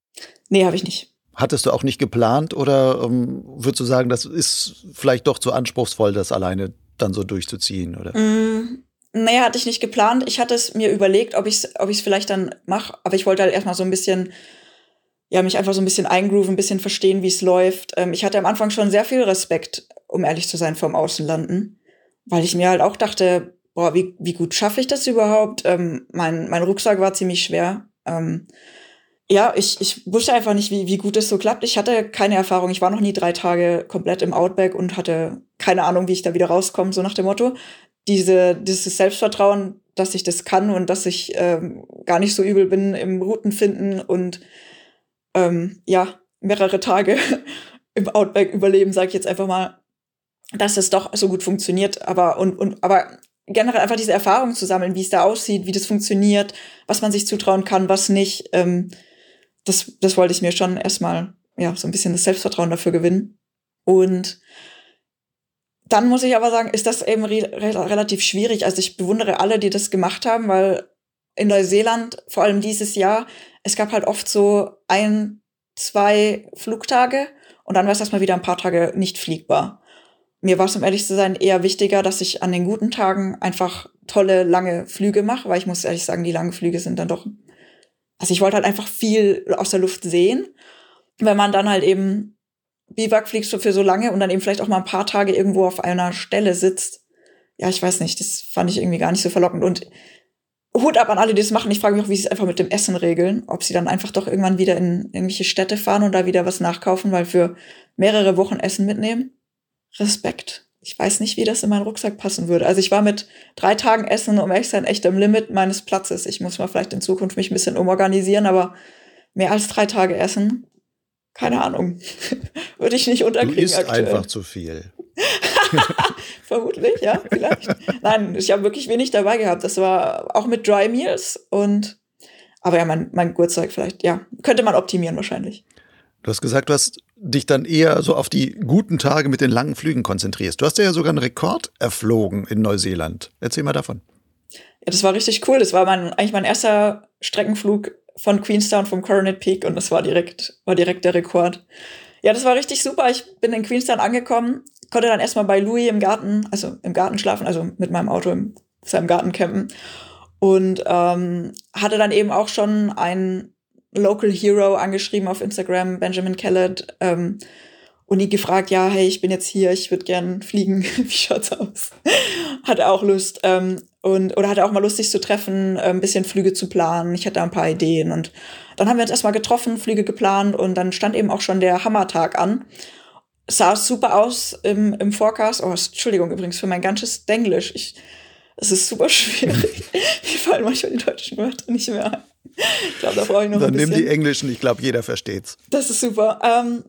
Nee, habe ich nicht. Hattest du auch nicht geplant oder ähm, würdest du sagen, das ist vielleicht doch zu anspruchsvoll, das alleine dann so durchzuziehen? Oder? Mm, naja, hatte ich nicht geplant. Ich hatte es mir überlegt, ob ich es ob vielleicht dann mache, aber ich wollte halt erstmal so ein bisschen, ja, mich einfach so ein bisschen eingrooven, ein bisschen verstehen, wie es läuft. Ähm, ich hatte am Anfang schon sehr viel Respekt, um ehrlich zu sein, vom Außenlanden weil ich mir halt auch dachte, boah, wie, wie gut schaffe ich das überhaupt? Ähm, mein, mein Rucksack war ziemlich schwer. Ähm, ja, ich, ich wusste einfach nicht, wie, wie gut es so klappt. Ich hatte keine Erfahrung. Ich war noch nie drei Tage komplett im Outback und hatte keine Ahnung, wie ich da wieder rauskomme, so nach dem Motto. Diese, dieses Selbstvertrauen, dass ich das kann und dass ich ähm, gar nicht so übel bin im Routen finden und ähm, ja, mehrere Tage im Outback überleben, sage ich jetzt einfach mal, dass es doch so gut funktioniert, aber und, und aber generell einfach diese Erfahrung zu sammeln, wie es da aussieht, wie das funktioniert, was man sich zutrauen kann, was nicht, ähm, das, das wollte ich mir schon erstmal, ja, so ein bisschen das Selbstvertrauen dafür gewinnen. Und dann muss ich aber sagen, ist das eben re re relativ schwierig. Also ich bewundere alle, die das gemacht haben, weil in Neuseeland, vor allem dieses Jahr, es gab halt oft so ein, zwei Flugtage und dann war es erstmal wieder ein paar Tage nicht fliegbar mir war es, um ehrlich zu sein, eher wichtiger, dass ich an den guten Tagen einfach tolle, lange Flüge mache, weil ich muss ehrlich sagen, die langen Flüge sind dann doch. Also ich wollte halt einfach viel aus der Luft sehen. Wenn man dann halt eben Biwak fliegst für so lange und dann eben vielleicht auch mal ein paar Tage irgendwo auf einer Stelle sitzt. Ja, ich weiß nicht, das fand ich irgendwie gar nicht so verlockend. Und Hut ab an alle, die das machen. Ich frage mich auch, wie sie es einfach mit dem Essen regeln. Ob sie dann einfach doch irgendwann wieder in irgendwelche Städte fahren und da wieder was nachkaufen, weil für mehrere Wochen Essen mitnehmen. Respekt. Ich weiß nicht, wie das in meinen Rucksack passen würde. Also ich war mit drei Tagen Essen, um echt sein, echt am Limit meines Platzes. Ich muss mal vielleicht in Zukunft mich ein bisschen umorganisieren, aber mehr als drei Tage Essen, keine Ahnung, würde ich nicht unterkriegen. Du isst aktuell. einfach zu viel. Vermutlich, ja, vielleicht. Nein, ich habe wirklich wenig dabei gehabt. Das war auch mit Dry Meals und aber ja, mein, mein Gurtzeug vielleicht, ja, könnte man optimieren wahrscheinlich. Du hast gesagt, du hast dich dann eher so auf die guten Tage mit den langen Flügen konzentrierst. Du hast ja sogar einen Rekord erflogen in Neuseeland. Erzähl mal davon. Ja, das war richtig cool. Das war mein, eigentlich mein erster Streckenflug von Queenstown vom Coronet Peak und das war direkt, war direkt der Rekord. Ja, das war richtig super. Ich bin in Queenstown angekommen, konnte dann erstmal bei Louis im Garten, also im Garten schlafen, also mit meinem Auto in seinem Garten campen und ähm, hatte dann eben auch schon ein Local Hero angeschrieben auf Instagram, Benjamin Kellett, ähm, und ihn gefragt, ja, hey, ich bin jetzt hier, ich würde gern fliegen, wie schaut's aus? hat er auch Lust. Ähm, und, oder hat er auch mal Lust, sich zu treffen, äh, ein bisschen Flüge zu planen. Ich hatte ein paar Ideen. Und dann haben wir uns erstmal getroffen, Flüge geplant und dann stand eben auch schon der Hammertag an. Sah super aus im, im Forecast. Oh, Entschuldigung übrigens für mein ganzes Denglisch. Ich Es ist super schwierig. Mir fallen manchmal die deutschen Wörter nicht mehr ein. Ich glaube, da brauche ich noch Dann ein bisschen. nimm die englischen, ich glaube, jeder versteht's. Das ist super. Ähm,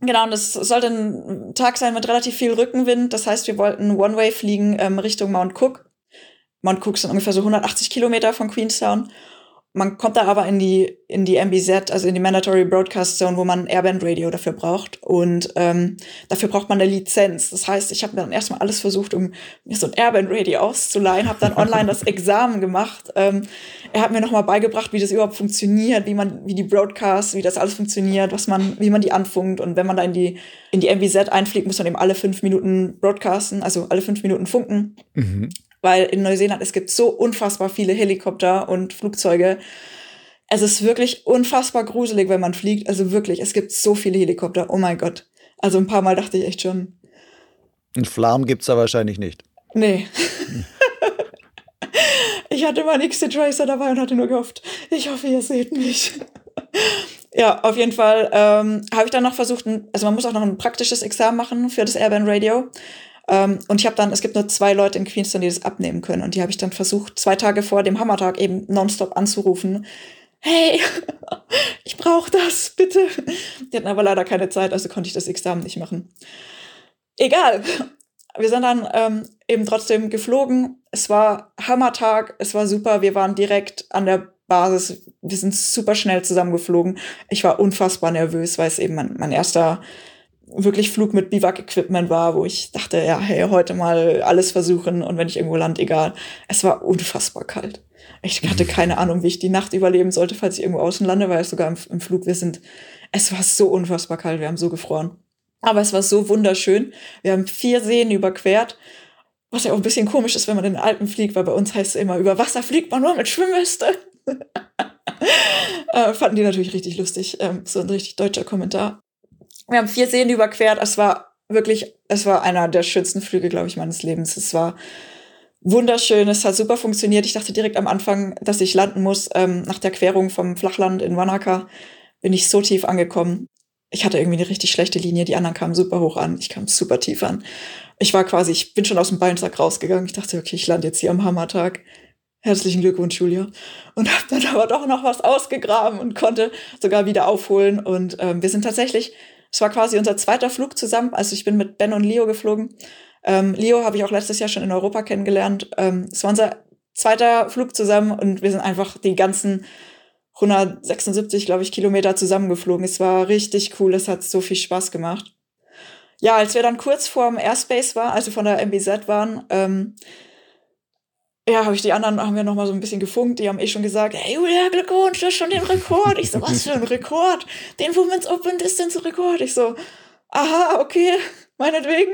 genau, und das sollte ein Tag sein mit relativ viel Rückenwind. Das heißt, wir wollten One-Way fliegen ähm, Richtung Mount Cook. Mount Cook sind ungefähr so 180 Kilometer von Queenstown. Man kommt da aber in die, in die MBZ, also in die Mandatory Broadcast Zone, wo man Airband Radio dafür braucht. Und ähm, dafür braucht man eine Lizenz. Das heißt, ich habe dann erstmal alles versucht, um mir so ein Airband Radio auszuleihen, habe dann online das Examen gemacht. Ähm, er hat mir nochmal beigebracht, wie das überhaupt funktioniert, wie man, wie die Broadcasts, wie das alles funktioniert, was man, wie man die anfunkt. Und wenn man da in die, in die MBZ einfliegt, muss man eben alle fünf Minuten broadcasten, also alle fünf Minuten funken Mhm. Weil in Neuseeland es gibt so unfassbar viele Helikopter und Flugzeuge. Es ist wirklich unfassbar gruselig, wenn man fliegt. Also wirklich, es gibt so viele Helikopter. Oh mein Gott. Also ein paar Mal dachte ich echt schon, Ein Flam gibt's da wahrscheinlich nicht. nee. ich hatte meinen Exit Tracer dabei und hatte nur gehofft, ich hoffe, ihr seht mich. ja, auf jeden Fall ähm, habe ich dann noch versucht, also man muss auch noch ein praktisches Examen machen für das Airband Radio. Ähm, und ich habe dann, es gibt nur zwei Leute in Queenstown, die das abnehmen können. Und die habe ich dann versucht, zwei Tage vor dem Hammertag eben nonstop anzurufen. Hey, ich brauche das, bitte. Die hatten aber leider keine Zeit, also konnte ich das Examen nicht machen. Egal. Wir sind dann ähm, eben trotzdem geflogen. Es war Hammertag, es war super. Wir waren direkt an der Basis. Wir sind super schnell zusammengeflogen. Ich war unfassbar nervös, weil es eben mein, mein erster wirklich Flug mit Biwak-Equipment war, wo ich dachte, ja, hey, heute mal alles versuchen und wenn ich irgendwo land, egal. Es war unfassbar kalt. Ich hatte keine Ahnung, wie ich die Nacht überleben sollte, falls ich irgendwo außen lande, weil sogar im, im Flug, wir sind, es war so unfassbar kalt, wir haben so gefroren. Aber es war so wunderschön. Wir haben vier Seen überquert, was ja auch ein bisschen komisch ist, wenn man in den Alpen fliegt, weil bei uns heißt es immer, über Wasser fliegt man nur mit Schwimmweste. äh, fanden die natürlich richtig lustig. Ähm, so ein richtig deutscher Kommentar. Wir haben vier Seen überquert. Es war wirklich, es war einer der schönsten Flüge, glaube ich, meines Lebens. Es war wunderschön. Es hat super funktioniert. Ich dachte direkt am Anfang, dass ich landen muss. Ähm, nach der Querung vom Flachland in Wanaka bin ich so tief angekommen. Ich hatte irgendwie eine richtig schlechte Linie. Die anderen kamen super hoch an. Ich kam super tief an. Ich war quasi, ich bin schon aus dem Beinsack rausgegangen. Ich dachte, okay, ich lande jetzt hier am Hammertag. Herzlichen Glückwunsch, Julia. Und habe dann aber doch noch was ausgegraben und konnte sogar wieder aufholen. Und ähm, wir sind tatsächlich, es war quasi unser zweiter Flug zusammen. Also ich bin mit Ben und Leo geflogen. Ähm, Leo habe ich auch letztes Jahr schon in Europa kennengelernt. Ähm, es war unser zweiter Flug zusammen und wir sind einfach die ganzen 176, glaube ich, Kilometer zusammengeflogen. Es war richtig cool. Es hat so viel Spaß gemacht. Ja, als wir dann kurz vorm Airspace waren, also von der MBZ waren, ähm, ja, habe ich die anderen, haben wir noch mal so ein bisschen gefunkt. Die haben eh schon gesagt, hey Julia, Glückwunsch, du hast schon den Rekord. Ich so, was für ein Rekord? Den Women's Open Distance Rekord. Ich so, aha, okay, meinetwegen.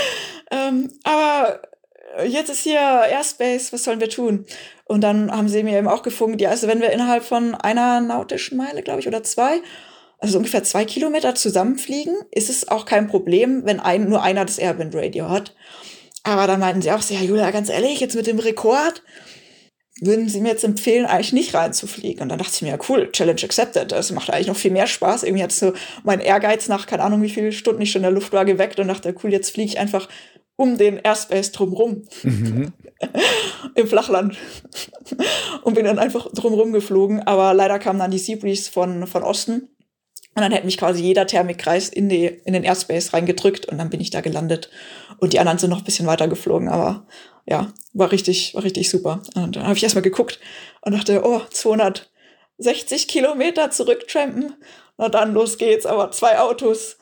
ähm, aber jetzt ist hier Airspace, was sollen wir tun? Und dann haben sie mir eben auch gefunkt, ja, also wenn wir innerhalb von einer nautischen Meile, glaube ich, oder zwei, also ungefähr zwei Kilometer zusammenfliegen, ist es auch kein Problem, wenn ein, nur einer das Airband Radio hat. Aber dann meinten sie auch so, ja, Julia, ganz ehrlich, jetzt mit dem Rekord würden sie mir jetzt empfehlen, eigentlich nicht reinzufliegen. Und dann dachte ich mir, ja, cool, Challenge accepted. Das macht eigentlich noch viel mehr Spaß. Irgendwie hat so mein Ehrgeiz nach, keine Ahnung, wie viele Stunden ich schon in der Luft war, geweckt und dachte, cool, jetzt fliege ich einfach um den Airspace drumrum. Mhm. Im Flachland. und bin dann einfach drumrum geflogen. Aber leider kam dann die Seabreeze von, von Osten. Und dann hätte mich quasi jeder Thermikkreis in, die, in den Airspace reingedrückt und dann bin ich da gelandet. Und die anderen sind noch ein bisschen weiter geflogen, aber ja, war richtig, war richtig super. Und dann habe ich erstmal geguckt und dachte, oh, 260 Kilometer zurücktrampen. Na dann, los geht's. Aber zwei Autos.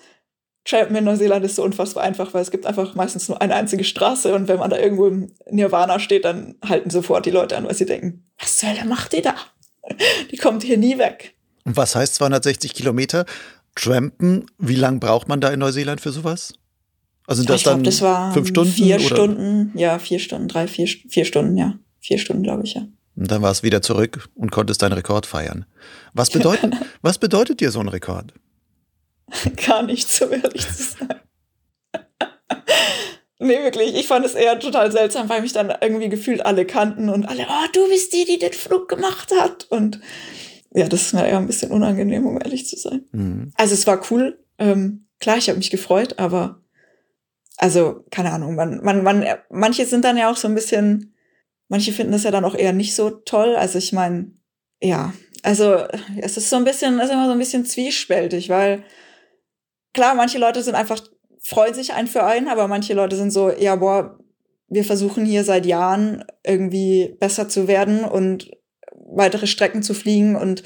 Trampen in Neuseeland ist so unfassbar einfach, weil es gibt einfach meistens nur eine einzige Straße und wenn man da irgendwo im Nirvana steht, dann halten sofort die Leute an, weil sie denken, was zur Hölle macht die da? Die kommt hier nie weg. Und was heißt 260 Kilometer? Trampen, wie lang braucht man da in Neuseeland für sowas? Also sind das ich dann das war fünf Stunden? Vier oder? Stunden, ja, vier Stunden, drei, vier, vier Stunden, ja. Vier Stunden, glaube ich, ja. Und dann warst du wieder zurück und konntest deinen Rekord feiern. Was bedeutet, was bedeutet dir so ein Rekord? Gar nicht, so ehrlich zu sein. nee, wirklich. Ich fand es eher total seltsam, weil mich dann irgendwie gefühlt alle kannten und alle, oh, du bist die, die den Flug gemacht hat. Und ja, das ist mir eher ein bisschen unangenehm, um ehrlich zu sein. Mhm. Also es war cool. Ähm, klar, ich habe mich gefreut, aber also, keine Ahnung, man, man, man, manche sind dann ja auch so ein bisschen, manche finden das ja dann auch eher nicht so toll. Also ich meine, ja, also es ist so ein bisschen, es ist immer so ein bisschen zwiespältig, weil klar, manche Leute sind einfach, freuen sich ein für einen, aber manche Leute sind so, ja, boah, wir versuchen hier seit Jahren irgendwie besser zu werden und weitere Strecken zu fliegen und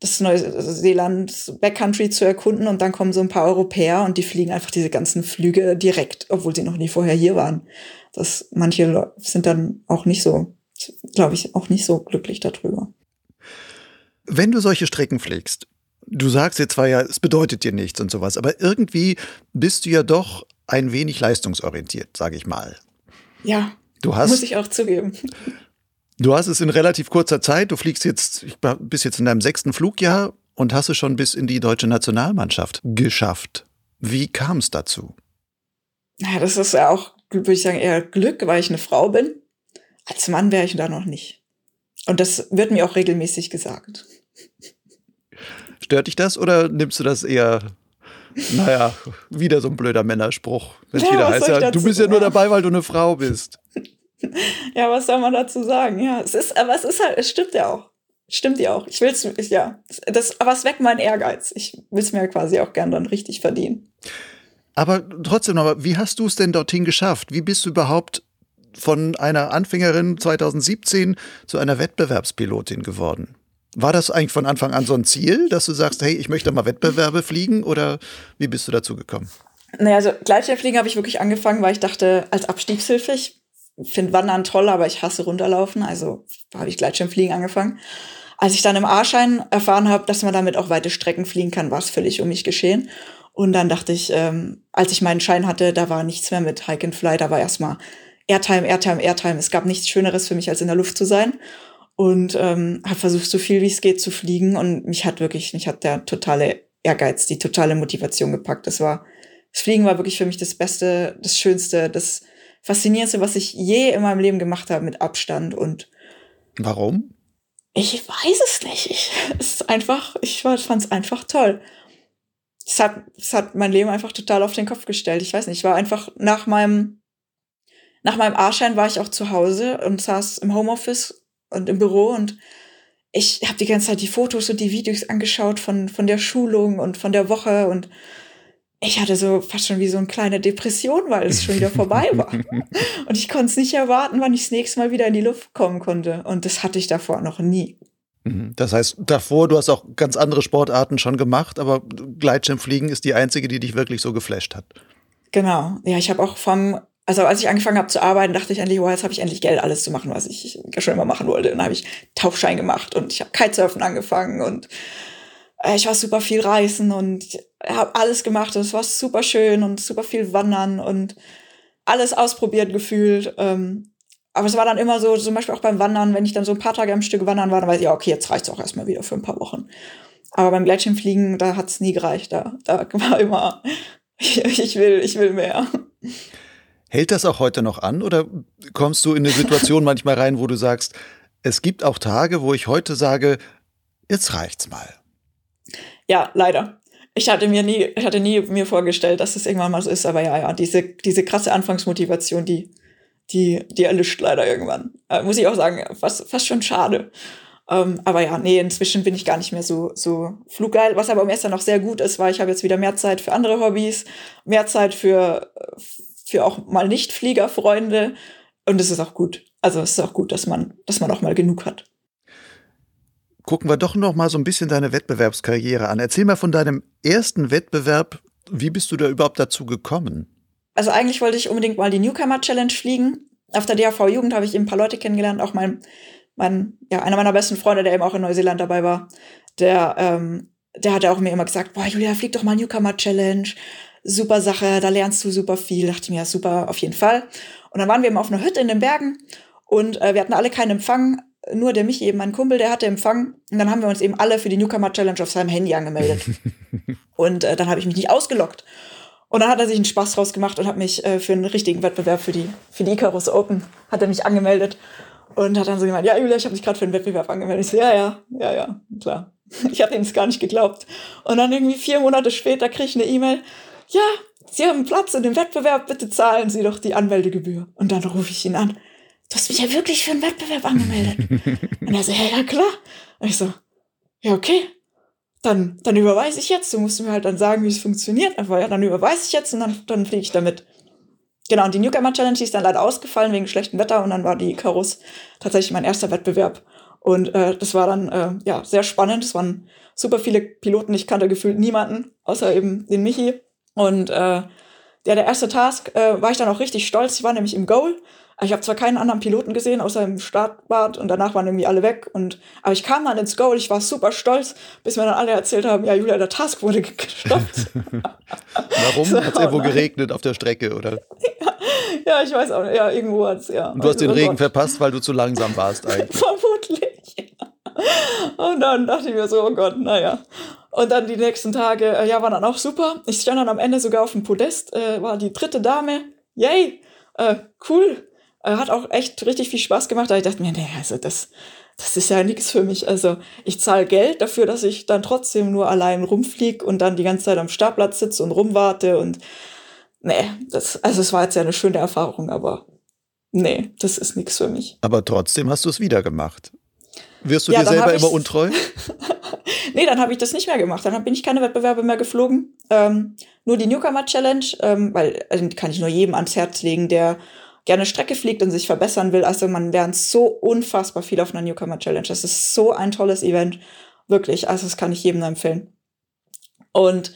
das Neuseeland Backcountry zu erkunden und dann kommen so ein paar Europäer und die fliegen einfach diese ganzen Flüge direkt, obwohl sie noch nie vorher hier waren. Das manche Leute sind dann auch nicht so, glaube ich, auch nicht so glücklich darüber. Wenn du solche Strecken fliegst, du sagst jetzt zwar ja, es bedeutet dir nichts und sowas, aber irgendwie bist du ja doch ein wenig leistungsorientiert, sage ich mal. Ja. Du hast, muss ich auch zugeben. Du hast es in relativ kurzer Zeit, du fliegst jetzt, ich bist jetzt in deinem sechsten Flugjahr und hast es schon bis in die deutsche Nationalmannschaft geschafft. Wie kam es dazu? Ja, das ist ja auch, würde ich sagen, eher Glück, weil ich eine Frau bin. Als Mann wäre ich da noch nicht. Und das wird mir auch regelmäßig gesagt. Stört dich das oder nimmst du das eher, naja, wieder so ein blöder Männerspruch, wenn es ja, wieder heißt, ja, du bist ja nur dabei, weil du eine Frau bist. ja, was soll man dazu sagen? Ja, es ist, aber es ist halt, es stimmt ja auch. Stimmt ja auch. Ich will's, ich, ja. Das, aber es weckt meinen Ehrgeiz. Ich will es mir quasi auch gern dann richtig verdienen. Aber trotzdem noch, wie hast du es denn dorthin geschafft? Wie bist du überhaupt von einer Anfängerin 2017 zu einer Wettbewerbspilotin geworden? War das eigentlich von Anfang an so ein Ziel, dass du sagst, hey, ich möchte mal Wettbewerbe fliegen oder wie bist du dazu gekommen? Naja, also Gleitschirmfliegen habe ich wirklich angefangen, weil ich dachte, als Abstiegshilfe, ich finde Wandern toll, aber ich hasse runterlaufen. Also habe ich Gleitschirmfliegen angefangen. Als ich dann im A-Schein erfahren habe, dass man damit auch weite Strecken fliegen kann, war es völlig um mich geschehen. Und dann dachte ich, ähm, als ich meinen Schein hatte, da war nichts mehr mit Hike and Fly, da war erstmal Airtime, Airtime, Airtime. Es gab nichts Schöneres für mich, als in der Luft zu sein. Und ähm, habe versucht, so viel wie es geht zu fliegen. Und mich hat wirklich, mich hat der totale Ehrgeiz, die totale Motivation gepackt. Das war, das Fliegen war wirklich für mich das Beste, das Schönste, das Faszinierendste, was ich je in meinem Leben gemacht habe, mit Abstand. Und warum? Ich weiß es nicht. Ich, es ist einfach, ich fand es einfach toll. Es hat, es hat mein Leben einfach total auf den Kopf gestellt. Ich weiß nicht, ich war einfach nach meinem, nach meinem A-Schein war ich auch zu Hause und saß im Homeoffice und im Büro und ich habe die ganze Zeit die Fotos und die Videos angeschaut von, von der Schulung und von der Woche und ich hatte so fast schon wie so eine kleine Depression, weil es schon wieder vorbei war. Und ich konnte es nicht erwarten, wann ich das nächste Mal wieder in die Luft kommen konnte. Und das hatte ich davor noch nie. Mhm. Das heißt, davor, du hast auch ganz andere Sportarten schon gemacht, aber Gleitschirmfliegen ist die einzige, die dich wirklich so geflasht hat. Genau. Ja, ich habe auch vom, also als ich angefangen habe zu arbeiten, dachte ich endlich, oh, jetzt habe ich endlich Geld, alles zu machen, was ich schon immer machen wollte. dann habe ich Tauchschein gemacht und ich habe Kitesurfen angefangen und ich war super viel reisen und habe alles gemacht es war super schön und super viel wandern und alles ausprobiert gefühlt. Ähm, aber es war dann immer so, zum Beispiel auch beim Wandern, wenn ich dann so ein paar Tage am Stück wandern war, dann weiß ich, ja, okay, jetzt reicht's auch erstmal wieder für ein paar Wochen. Aber beim Gleitschirmfliegen, da hat's nie gereicht. Da, da war immer, ich will, ich will mehr. Hält das auch heute noch an oder kommst du in eine Situation manchmal rein, wo du sagst, es gibt auch Tage, wo ich heute sage, jetzt reicht's mal? Ja, leider. Ich hatte mir nie, ich hatte nie mir vorgestellt, dass es irgendwann mal so ist, aber ja, ja, diese, diese krasse Anfangsmotivation, die, die, die erlischt leider irgendwann. Äh, muss ich auch sagen, fast, fast schon schade. Ähm, aber ja, nee, inzwischen bin ich gar nicht mehr so, so fluggeil. Was aber im ersten noch sehr gut ist, weil ich habe jetzt wieder mehr Zeit für andere Hobbys, mehr Zeit für, für auch mal Nicht-Fliegerfreunde. Und es ist auch gut. Also es ist auch gut, dass man, dass man auch mal genug hat gucken wir doch noch mal so ein bisschen deine Wettbewerbskarriere an. Erzähl mal von deinem ersten Wettbewerb. Wie bist du da überhaupt dazu gekommen? Also eigentlich wollte ich unbedingt mal die Newcomer Challenge fliegen. Auf der DAV Jugend habe ich eben ein paar Leute kennengelernt, auch mein, mein, ja, einer meiner besten Freunde, der eben auch in Neuseeland dabei war, der, ähm, der hatte auch mir immer gesagt, boah, Julia, flieg doch mal Newcomer Challenge. Super Sache, da lernst du super viel. Da dachte mir, ja, super, auf jeden Fall. Und dann waren wir eben auf einer Hütte in den Bergen und äh, wir hatten alle keinen Empfang nur der mich eben, mein Kumpel, der hatte Empfang. Und dann haben wir uns eben alle für die Newcomer Challenge auf seinem Handy angemeldet. und äh, dann habe ich mich nicht ausgelockt. Und dann hat er sich einen Spaß draus gemacht und hat mich äh, für einen richtigen Wettbewerb für die, für die Icarus Open, hat er mich angemeldet. Und hat dann so gemeint, ja, Julia, ich habe mich gerade für einen Wettbewerb angemeldet. Ich so, ja, ja, ja, ja, klar. Ich hatte ihm es gar nicht geglaubt. Und dann irgendwie vier Monate später krieg ich eine E-Mail, ja, Sie haben Platz in dem Wettbewerb, bitte zahlen Sie doch die Anmeldegebühr. Und dann rufe ich ihn an. Du hast mich ja wirklich für einen Wettbewerb angemeldet. und er so, ja, ja, klar. Und ich so, ja, okay. Dann, dann überweise ich jetzt. Du musst mir halt dann sagen, wie es funktioniert. Einfach, ja, dann überweise ich jetzt und dann, dann fliege ich damit. Genau, und die Newcomer Challenge ist dann leider ausgefallen wegen schlechtem Wetter und dann war die Karus tatsächlich mein erster Wettbewerb. Und äh, das war dann äh, ja sehr spannend. Es waren super viele Piloten. Ich kannte gefühlt niemanden, außer eben den Michi. Und äh, ja, der erste Task äh, war ich dann auch richtig stolz. Ich war nämlich im Goal. Ich habe zwar keinen anderen Piloten gesehen, außer im Startbad und danach waren irgendwie alle weg. Und, aber ich kam dann ins Goal, ich war super stolz, bis mir dann alle erzählt haben, ja, Julia, der Task wurde gestoppt. Warum? So, hat es irgendwo geregnet auf der Strecke, oder? Ja, ja, ich weiß auch nicht. Ja, irgendwo hat es, ja. Und du hast den also, Regen verpasst, weil du zu langsam warst eigentlich. Vermutlich. Und dann dachte ich mir so, oh Gott, naja. Und dann die nächsten Tage, äh, ja, waren dann auch super. Ich stand dann am Ende sogar auf dem Podest, äh, war die dritte Dame. Yay! Äh, cool. Hat auch echt richtig viel Spaß gemacht. Aber ich dachte mir, nee, also das, das ist ja nichts für mich. Also ich zahle Geld dafür, dass ich dann trotzdem nur allein rumfliege und dann die ganze Zeit am Startplatz sitze und rumwarte und nee, das, also es war jetzt ja eine schöne Erfahrung, aber nee, das ist nichts für mich. Aber trotzdem hast du es wieder gemacht. Wirst du ja, dir selber immer untreu? nee, dann habe ich das nicht mehr gemacht. Dann bin ich keine Wettbewerbe mehr geflogen. Ähm, nur die Newcomer Challenge, ähm, weil also kann ich nur jedem ans Herz legen, der gerne Strecke fliegt und sich verbessern will. Also man lernt so unfassbar viel auf einer Newcomer Challenge. Das ist so ein tolles Event. Wirklich. Also das kann ich jedem empfehlen. Und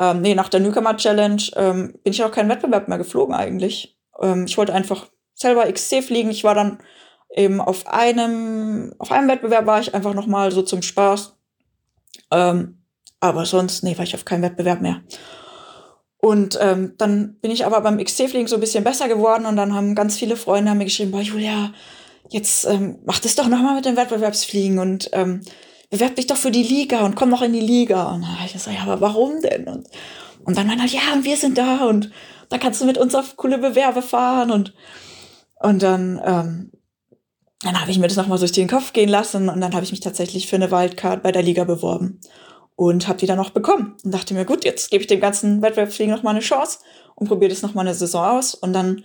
ähm, nee, nach der Newcomer Challenge ähm, bin ich auch keinen Wettbewerb mehr geflogen eigentlich. Ähm, ich wollte einfach selber XC fliegen. Ich war dann eben auf einem, auf einem Wettbewerb war ich einfach noch mal so zum Spaß. Ähm, aber sonst, nee, war ich auf keinem Wettbewerb mehr. Und ähm, dann bin ich aber beim XC-Fliegen so ein bisschen besser geworden und dann haben ganz viele Freunde haben mir geschrieben, boah, Julia, jetzt ähm, mach das doch nochmal mit dem Wettbewerbsfliegen und ähm, bewerb dich doch für die Liga und komm noch in die Liga. Und dann habe ich gesagt, ja, aber warum denn? Und, und dann meinte ja, und wir sind da und da kannst du mit uns auf coole Bewerbe fahren und, und dann, ähm, dann habe ich mir das nochmal durch den Kopf gehen lassen und dann habe ich mich tatsächlich für eine Wildcard bei der Liga beworben und habe die dann noch bekommen und dachte mir, gut, jetzt gebe ich dem ganzen Wettbewerbsfliegen noch mal eine Chance und probiere das noch mal eine Saison aus und dann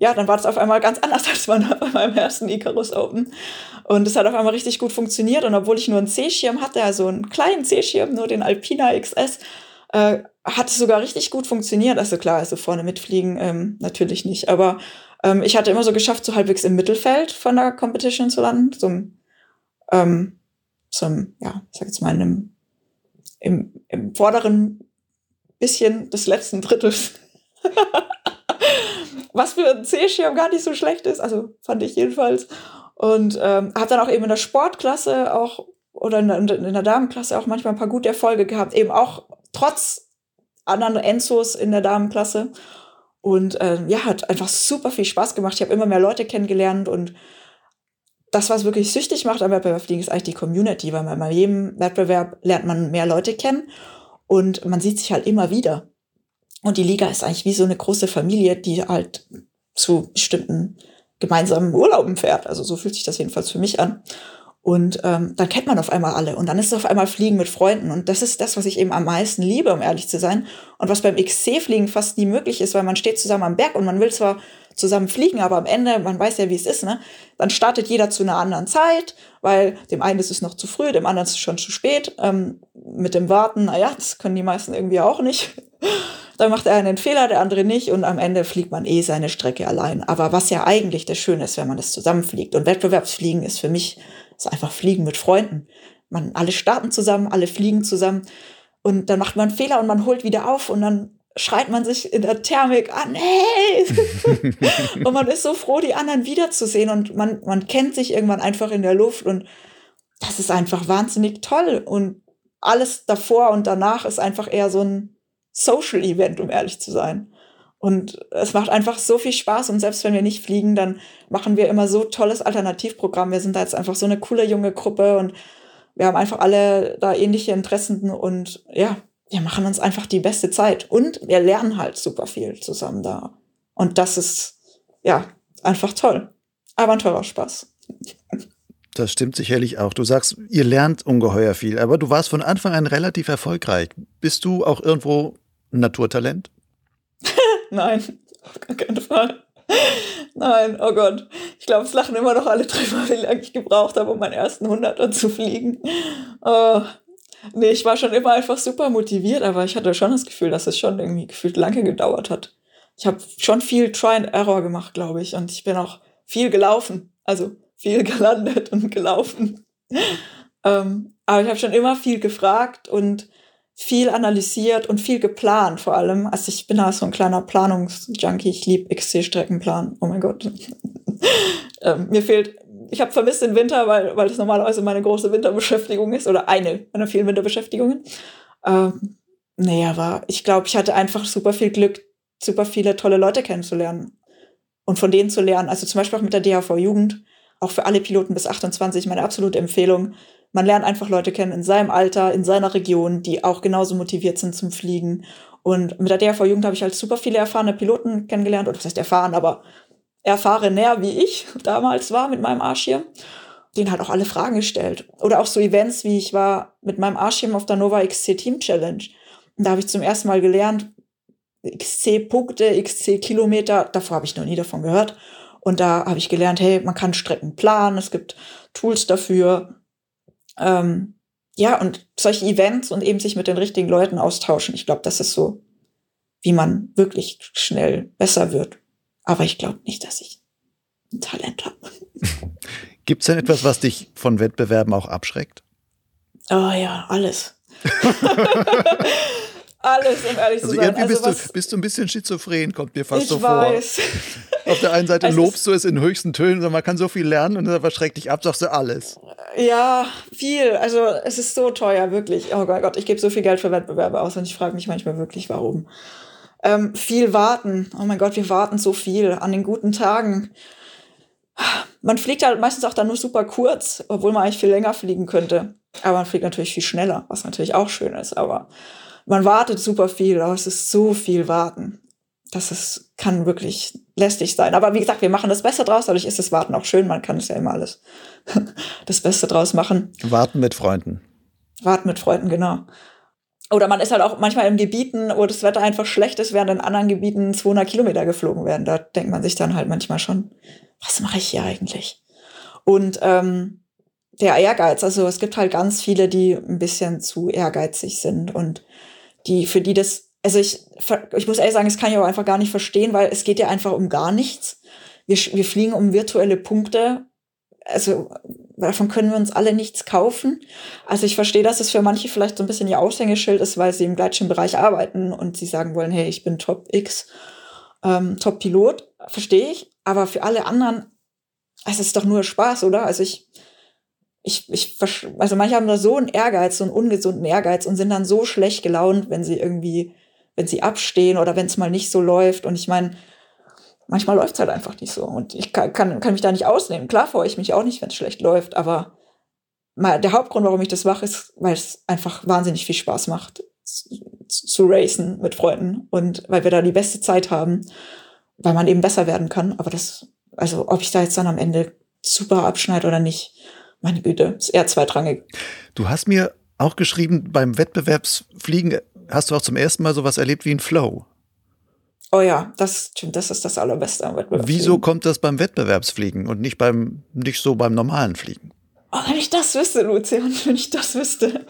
ja, dann war das auf einmal ganz anders als bei meinem ersten Icarus Open. Und es hat auf einmal richtig gut funktioniert. Und obwohl ich nur einen C-Schirm hatte, also einen kleinen C-Schirm, nur den Alpina XS, äh, hat es sogar richtig gut funktioniert. Also klar, also vorne mitfliegen ähm, natürlich nicht. Aber ähm, ich hatte immer so geschafft, so halbwegs im Mittelfeld von der Competition zu landen. So, ähm, so ja, ich sag jetzt mal, in einem im, im vorderen bisschen des letzten Drittels. Was für ein C-Schirm gar nicht so schlecht ist, also fand ich jedenfalls. Und ähm, habe dann auch eben in der Sportklasse auch oder in der, in der Damenklasse auch manchmal ein paar gute Erfolge gehabt, eben auch trotz anderen Enzos in der Damenklasse. Und ähm, ja, hat einfach super viel Spaß gemacht. Ich habe immer mehr Leute kennengelernt und das, was wirklich süchtig macht am Wettbewerbsfliegen, ist eigentlich die Community, weil man bei jedem Wettbewerb lernt man mehr Leute kennen und man sieht sich halt immer wieder. Und die Liga ist eigentlich wie so eine große Familie, die halt zu bestimmten gemeinsamen Urlauben fährt. Also so fühlt sich das jedenfalls für mich an. Und ähm, dann kennt man auf einmal alle. Und dann ist es auf einmal Fliegen mit Freunden. Und das ist das, was ich eben am meisten liebe, um ehrlich zu sein. Und was beim XC-Fliegen fast nie möglich ist, weil man steht zusammen am Berg und man will zwar zusammen fliegen, aber am Ende, man weiß ja, wie es ist, ne? Dann startet jeder zu einer anderen Zeit, weil dem einen ist es noch zu früh, dem anderen ist es schon zu spät. Ähm, mit dem Warten, naja, das können die meisten irgendwie auch nicht. Dann macht er einen Fehler, der andere nicht und am Ende fliegt man eh seine Strecke allein. Aber was ja eigentlich das Schöne ist, wenn man das zusammenfliegt. Und Wettbewerbsfliegen ist für mich ist einfach Fliegen mit Freunden. Man alle starten zusammen, alle fliegen zusammen und dann macht man Fehler und man holt wieder auf und dann schreit man sich in der Thermik an, hey! und man ist so froh, die anderen wiederzusehen und man, man kennt sich irgendwann einfach in der Luft und das ist einfach wahnsinnig toll und alles davor und danach ist einfach eher so ein Social Event, um ehrlich zu sein. Und es macht einfach so viel Spaß und selbst wenn wir nicht fliegen, dann machen wir immer so tolles Alternativprogramm. Wir sind da jetzt einfach so eine coole junge Gruppe und wir haben einfach alle da ähnliche Interessen und ja, wir machen uns einfach die beste Zeit und wir lernen halt super viel zusammen da. Und das ist, ja, einfach toll. Aber ein toller Spaß. Das stimmt sicherlich auch. Du sagst, ihr lernt ungeheuer viel, aber du warst von Anfang an relativ erfolgreich. Bist du auch irgendwo ein Naturtalent? Nein, auf gar keinen Fall. Nein, oh Gott. Ich glaube, es lachen immer noch alle drüber, wie lange ich gebraucht habe, um meinen ersten Hunderter zu fliegen. Oh. Nee, ich war schon immer einfach super motiviert, aber ich hatte schon das Gefühl, dass es schon irgendwie gefühlt lange gedauert hat. Ich habe schon viel Try and Error gemacht, glaube ich, und ich bin auch viel gelaufen. Also viel gelandet und gelaufen. ähm, aber ich habe schon immer viel gefragt und viel analysiert und viel geplant vor allem. Also ich bin da so ein kleiner Planungsjunkie. Ich liebe XC-Streckenplan. Oh mein Gott. ähm, mir fehlt, ich habe vermisst den Winter, weil, weil das normalerweise meine große Winterbeschäftigung ist oder eine meiner vielen Winterbeschäftigungen. Ähm, nee, aber ich glaube, ich hatte einfach super viel Glück, super viele tolle Leute kennenzulernen und von denen zu lernen. Also zum Beispiel auch mit der DHV Jugend, auch für alle Piloten bis 28 meine absolute Empfehlung man lernt einfach Leute kennen in seinem Alter, in seiner Region, die auch genauso motiviert sind zum Fliegen. Und mit der DRV Jugend habe ich halt super viele erfahrene Piloten kennengelernt. Oder was heißt erfahren, aber erfahrener, wie ich damals war mit meinem Arschschirm. Denen halt auch alle Fragen gestellt. Oder auch so Events, wie ich war mit meinem Arschschirm auf der Nova XC Team Challenge. Und da habe ich zum ersten Mal gelernt, XC-Punkte, XC-Kilometer, davor habe ich noch nie davon gehört. Und da habe ich gelernt, hey, man kann Strecken planen, es gibt Tools dafür. Ähm, ja, und solche Events und eben sich mit den richtigen Leuten austauschen. Ich glaube, das ist so, wie man wirklich schnell besser wird. Aber ich glaube nicht, dass ich ein Talent habe. Gibt es denn etwas, was dich von Wettbewerben auch abschreckt? Oh ja, alles. alles, um ehrlich also zu sein. Irgendwie also bist, du, bist du ein bisschen schizophren, kommt mir fast ich so weiß. vor. Auf der einen Seite lobst du es in höchsten Tönen, man kann so viel lernen und dann verschreckt dich ab, sagst du alles. Ja, viel. Also es ist so teuer, wirklich. Oh Gott, ich gebe so viel Geld für Wettbewerbe aus und ich frage mich manchmal wirklich, warum. Ähm, viel warten. Oh mein Gott, wir warten so viel an den guten Tagen. Man fliegt halt meistens auch dann nur super kurz, obwohl man eigentlich viel länger fliegen könnte. Aber man fliegt natürlich viel schneller, was natürlich auch schön ist. Aber man wartet super viel, aber es ist so viel Warten. Das ist, kann wirklich lästig sein. Aber wie gesagt, wir machen das Beste draus. Dadurch ist das Warten auch schön. Man kann es ja immer alles das Beste draus machen. Warten mit Freunden. Warten mit Freunden, genau. Oder man ist halt auch manchmal in Gebieten, wo das Wetter einfach schlecht ist, während in anderen Gebieten 200 Kilometer geflogen werden. Da denkt man sich dann halt manchmal schon, was mache ich hier eigentlich? Und ähm, der Ehrgeiz, also es gibt halt ganz viele, die ein bisschen zu ehrgeizig sind und die, für die das, also ich, ich muss ehrlich sagen, das kann ich auch einfach gar nicht verstehen, weil es geht ja einfach um gar nichts. Wir, wir fliegen um virtuelle Punkte. Also davon können wir uns alle nichts kaufen. Also ich verstehe, dass es für manche vielleicht so ein bisschen ihr Aushängeschild ist, weil sie im Gleitschirmbereich arbeiten und sie sagen wollen, hey, ich bin Top X, ähm, Top Pilot. Verstehe ich. Aber für alle anderen, es ist doch nur Spaß, oder? Also ich, ich, ich, also manche haben da so einen Ehrgeiz, so einen ungesunden Ehrgeiz und sind dann so schlecht gelaunt, wenn sie irgendwie, wenn sie abstehen oder wenn es mal nicht so läuft. Und ich meine, manchmal läuft es halt einfach nicht so. Und ich kann, kann, kann mich da nicht ausnehmen. Klar freue ich mich auch nicht, wenn es schlecht läuft, aber mal, der Hauptgrund, warum ich das mache, ist, weil es einfach wahnsinnig viel Spaß macht, zu, zu racen mit Freunden und weil wir da die beste Zeit haben, weil man eben besser werden kann. Aber das, also ob ich da jetzt dann am Ende super abschneide oder nicht, meine Güte, ist eher zweitrangig. Du hast mir auch geschrieben, beim Wettbewerbsfliegen hast du auch zum ersten Mal sowas erlebt wie ein Flow. Oh ja, das stimmt, das ist das Allerbeste am Wettbewerb. Wieso kommt das beim Wettbewerbsfliegen und nicht beim, nicht so beim normalen Fliegen? Oh, wenn ich das wüsste, Lucian, wenn ich das wüsste,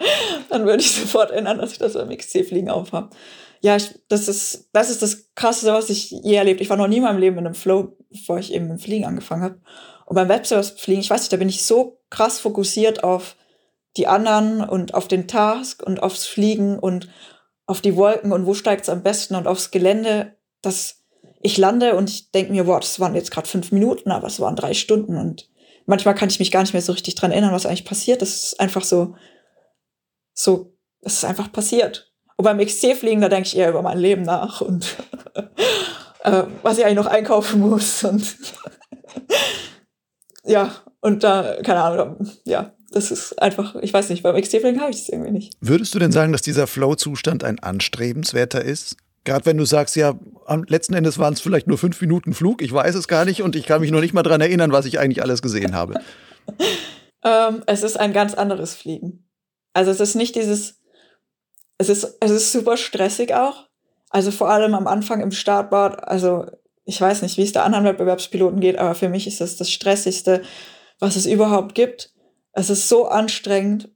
dann würde ich sofort erinnern, dass ich das beim XC-Fliegen aufhabe. Ja, ich, das ist, das ist das Krasseste, was ich je erlebt. Ich war noch nie in meinem Leben in einem Flow, bevor ich eben mit dem Fliegen angefangen habe. Und beim Webservice-Fliegen, ich weiß nicht, da bin ich so krass fokussiert auf die anderen und auf den Task und aufs Fliegen und auf die Wolken und wo steigt es am besten und aufs Gelände, dass ich lande und ich denke mir, boah, das waren jetzt gerade fünf Minuten, aber es waren drei Stunden und manchmal kann ich mich gar nicht mehr so richtig dran erinnern, was eigentlich passiert. Das ist einfach so, so, es ist einfach passiert. Und beim XC-Fliegen, da denke ich eher über mein Leben nach und äh, was ich eigentlich noch einkaufen muss und ja, und da, keine Ahnung, ja, das ist einfach, ich weiß nicht, beim XT-Fliegen habe ich das irgendwie nicht. Würdest du denn sagen, dass dieser Flow-Zustand ein anstrebenswerter ist? Gerade wenn du sagst, ja, am letzten Endes waren es vielleicht nur fünf Minuten Flug, ich weiß es gar nicht und ich kann mich noch nicht mal daran erinnern, was ich eigentlich alles gesehen habe. ähm, es ist ein ganz anderes Fliegen. Also es ist nicht dieses, es ist, es ist super stressig auch, Also vor allem am Anfang im Startbad, also ich weiß nicht, wie es der anderen Wettbewerbspiloten geht, aber für mich ist das das Stressigste, was es überhaupt gibt. Es ist so anstrengend,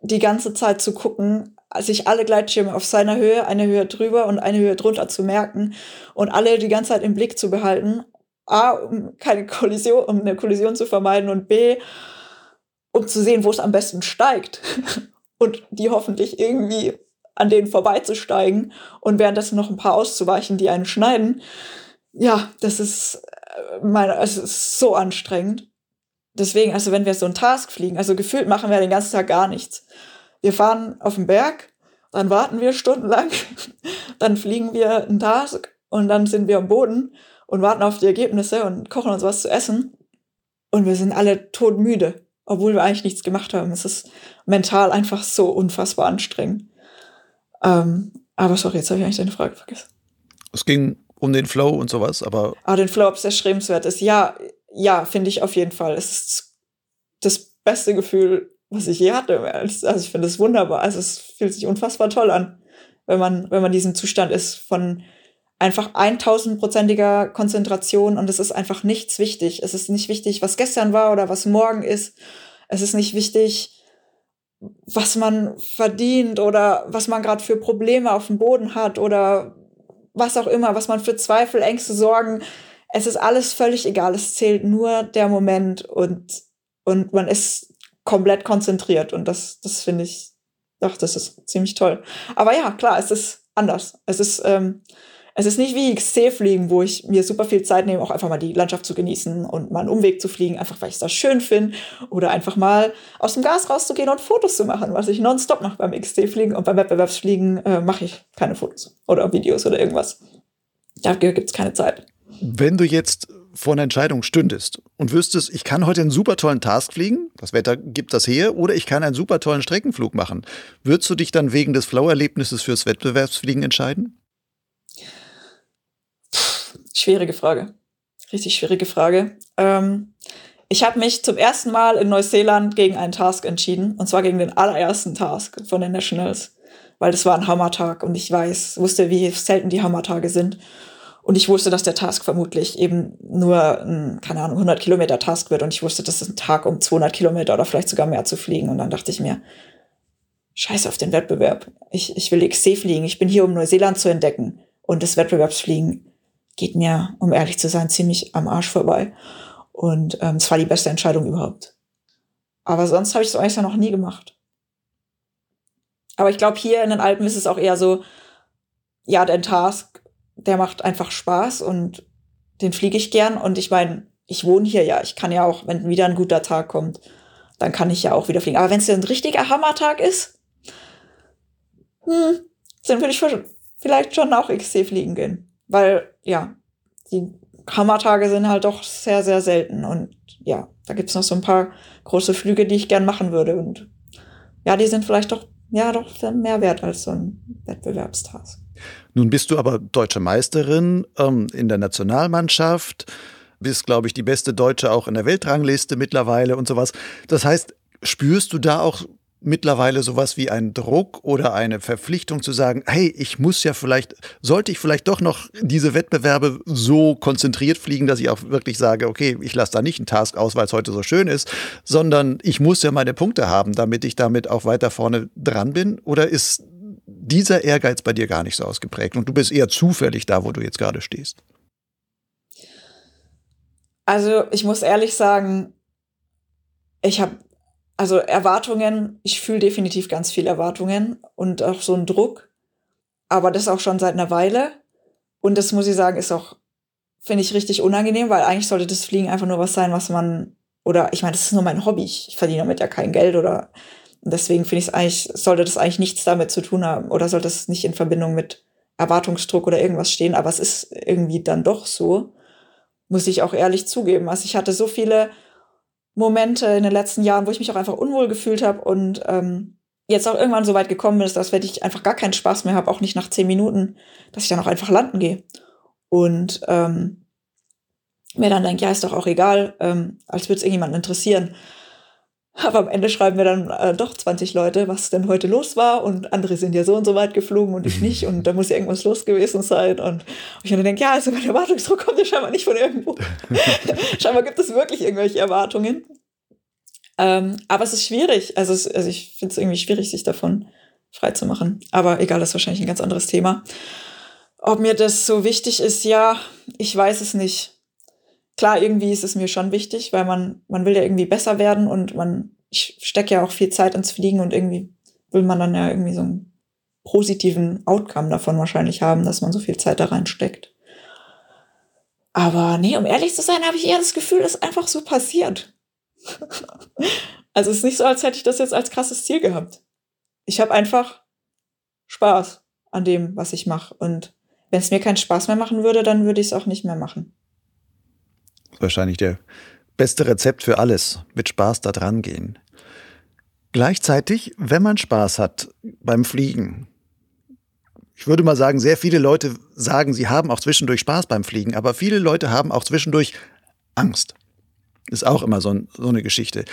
die ganze Zeit zu gucken, sich alle Gleitschirme auf seiner Höhe, eine Höhe drüber und eine Höhe drunter zu merken und alle die ganze Zeit im Blick zu behalten. A, um keine Kollision, um eine Kollision zu vermeiden und B, um zu sehen, wo es am besten steigt und die hoffentlich irgendwie an denen vorbeizusteigen und währenddessen noch ein paar auszuweichen, die einen schneiden. Ja, das ist, äh, meine, es ist so anstrengend. Deswegen, also wenn wir so einen Task fliegen, also gefühlt machen wir den ganzen Tag gar nichts. Wir fahren auf den Berg, dann warten wir stundenlang, dann fliegen wir einen Task und dann sind wir am Boden und warten auf die Ergebnisse und kochen uns was zu essen. Und wir sind alle todmüde, obwohl wir eigentlich nichts gemacht haben. Es ist mental einfach so unfassbar anstrengend. Ähm, aber sorry, jetzt habe ich eigentlich deine Frage vergessen. Es ging um den Flow und sowas, aber. Ah, den Flow, ob es erstrebenswert ist. Ja, ja, finde ich auf jeden Fall. Es ist das beste Gefühl, was ich je hatte. Also ich finde es wunderbar. Also es fühlt sich unfassbar toll an, wenn man, wenn man diesen Zustand ist von einfach 1000-prozentiger Konzentration und es ist einfach nichts wichtig. Es ist nicht wichtig, was gestern war oder was morgen ist. Es ist nicht wichtig, was man verdient oder was man gerade für Probleme auf dem Boden hat oder was auch immer, was man für Zweifel, Ängste, Sorgen. Es ist alles völlig egal. Es zählt nur der Moment und, und man ist komplett konzentriert und das, das finde ich, doch, das ist ziemlich toll. Aber ja, klar, es ist anders. Es ist, ähm, es ist nicht wie XC-Fliegen, wo ich mir super viel Zeit nehme, auch einfach mal die Landschaft zu genießen und mal einen Umweg zu fliegen, einfach weil ich das schön finde. Oder einfach mal aus dem Gas rauszugehen und Fotos zu machen, was ich nonstop mache beim XC-Fliegen. Und beim Wettbewerbsfliegen äh, mache ich keine Fotos oder Videos oder irgendwas. Dafür gibt es keine Zeit. Wenn du jetzt vor einer Entscheidung stündest und wüsstest, ich kann heute einen super tollen Task fliegen, das Wetter gibt das her, oder ich kann einen super tollen Streckenflug machen, würdest du dich dann wegen des Flow-Erlebnisses fürs Wettbewerbsfliegen entscheiden? Schwierige Frage. Richtig schwierige Frage. Ähm, ich habe mich zum ersten Mal in Neuseeland gegen einen Task entschieden, und zwar gegen den allerersten Task von den Nationals, weil das war ein Hammertag und ich weiß, wusste, wie selten die Hammertage sind. Und ich wusste, dass der Task vermutlich eben nur ein, keine Ahnung, 100 Kilometer Task wird. Und ich wusste, das ist ein Tag, um 200 Kilometer oder vielleicht sogar mehr zu fliegen. Und dann dachte ich mir, scheiß auf den Wettbewerb. Ich, ich will XC fliegen. Ich bin hier, um Neuseeland zu entdecken. Und das Wettbewerbsfliegen geht mir, um ehrlich zu sein, ziemlich am Arsch vorbei. Und ähm, es war die beste Entscheidung überhaupt. Aber sonst habe ich es eigentlich noch nie gemacht. Aber ich glaube, hier in den Alpen ist es auch eher so, ja, der Task, der macht einfach Spaß und den fliege ich gern. Und ich meine, ich wohne hier ja. Ich kann ja auch, wenn wieder ein guter Tag kommt, dann kann ich ja auch wieder fliegen. Aber wenn es ein richtiger Hammertag ist, hm, dann würde ich vielleicht schon auch XC fliegen gehen weil ja, die Hammertage sind halt doch sehr, sehr selten. Und ja, da gibt's noch so ein paar große Flüge, die ich gern machen würde. Und ja, die sind vielleicht doch, ja, doch mehr wert als so ein Wettbewerbstask. Nun bist du aber deutsche Meisterin ähm, in der Nationalmannschaft, bist, glaube ich, die beste Deutsche auch in der Weltrangliste mittlerweile und sowas. Das heißt, spürst du da auch mittlerweile sowas wie ein Druck oder eine Verpflichtung zu sagen, hey, ich muss ja vielleicht, sollte ich vielleicht doch noch diese Wettbewerbe so konzentriert fliegen, dass ich auch wirklich sage, okay, ich lasse da nicht einen Task aus, weil es heute so schön ist, sondern ich muss ja meine Punkte haben, damit ich damit auch weiter vorne dran bin? Oder ist dieser Ehrgeiz bei dir gar nicht so ausgeprägt und du bist eher zufällig da, wo du jetzt gerade stehst? Also ich muss ehrlich sagen, ich habe also Erwartungen, ich fühle definitiv ganz viel Erwartungen und auch so einen Druck, aber das auch schon seit einer Weile. Und das muss ich sagen, ist auch, finde ich, richtig unangenehm, weil eigentlich sollte das Fliegen einfach nur was sein, was man, oder ich meine, das ist nur mein Hobby, ich verdiene damit ja kein Geld oder deswegen finde ich es eigentlich, sollte das eigentlich nichts damit zu tun haben oder sollte es nicht in Verbindung mit Erwartungsdruck oder irgendwas stehen, aber es ist irgendwie dann doch so, muss ich auch ehrlich zugeben. Also ich hatte so viele Momente in den letzten Jahren, wo ich mich auch einfach unwohl gefühlt habe und ähm, jetzt auch irgendwann so weit gekommen bin, dass wenn ich einfach gar keinen Spaß mehr habe, auch nicht nach zehn Minuten, dass ich dann auch einfach landen gehe. Und ähm, mir dann denke, ja, ist doch auch egal, ähm, als würde es irgendjemanden interessieren. Aber am Ende schreiben wir dann äh, doch 20 Leute, was denn heute los war. Und andere sind ja so und so weit geflogen und ich nicht. Und da muss ja irgendwas los gewesen sein. Und ich dann denke, ja, also mein Erwartungsdruck kommt ja scheinbar nicht von irgendwo. scheinbar gibt es wirklich irgendwelche Erwartungen. Ähm, aber es ist schwierig. Also, es, also ich finde es irgendwie schwierig, sich davon frei zu machen. Aber egal, das ist wahrscheinlich ein ganz anderes Thema. Ob mir das so wichtig ist, ja, ich weiß es nicht klar, irgendwie ist es mir schon wichtig, weil man, man will ja irgendwie besser werden und man, ich stecke ja auch viel Zeit ins Fliegen und irgendwie will man dann ja irgendwie so einen positiven Outcome davon wahrscheinlich haben, dass man so viel Zeit da reinsteckt. Aber nee, um ehrlich zu sein, habe ich eher das Gefühl, dass einfach so passiert. also es ist nicht so, als hätte ich das jetzt als krasses Ziel gehabt. Ich habe einfach Spaß an dem, was ich mache. Und wenn es mir keinen Spaß mehr machen würde, dann würde ich es auch nicht mehr machen wahrscheinlich der beste Rezept für alles, mit Spaß da dran gehen. Gleichzeitig, wenn man Spaß hat beim Fliegen, ich würde mal sagen, sehr viele Leute sagen, sie haben auch zwischendurch Spaß beim Fliegen, aber viele Leute haben auch zwischendurch Angst. Ist auch immer so, so eine Geschichte.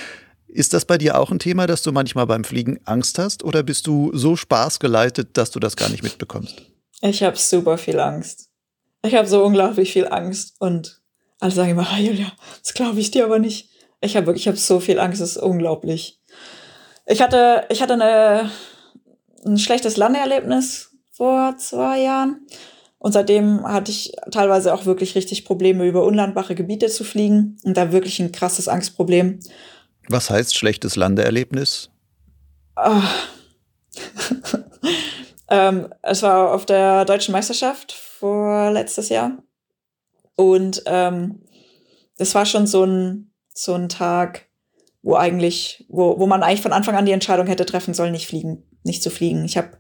Ist das bei dir auch ein Thema, dass du manchmal beim Fliegen Angst hast oder bist du so spaßgeleitet, dass du das gar nicht mitbekommst? Ich habe super viel Angst. Ich habe so unglaublich viel Angst und alle sagen immer, ah, Julia, das glaube ich dir aber nicht. Ich habe wirklich, ich habe so viel Angst, das ist unglaublich. Ich hatte, ich hatte eine, ein schlechtes Landeerlebnis vor zwei Jahren. Und seitdem hatte ich teilweise auch wirklich richtig Probleme, über unlandbare Gebiete zu fliegen. Und da wirklich ein krasses Angstproblem. Was heißt schlechtes Landeerlebnis? Oh. ähm, es war auf der deutschen Meisterschaft vor letztes Jahr. Und ähm, das war schon so ein, so ein Tag, wo eigentlich, wo, wo man eigentlich von Anfang an die Entscheidung hätte treffen sollen, nicht fliegen, nicht zu fliegen. Ich habe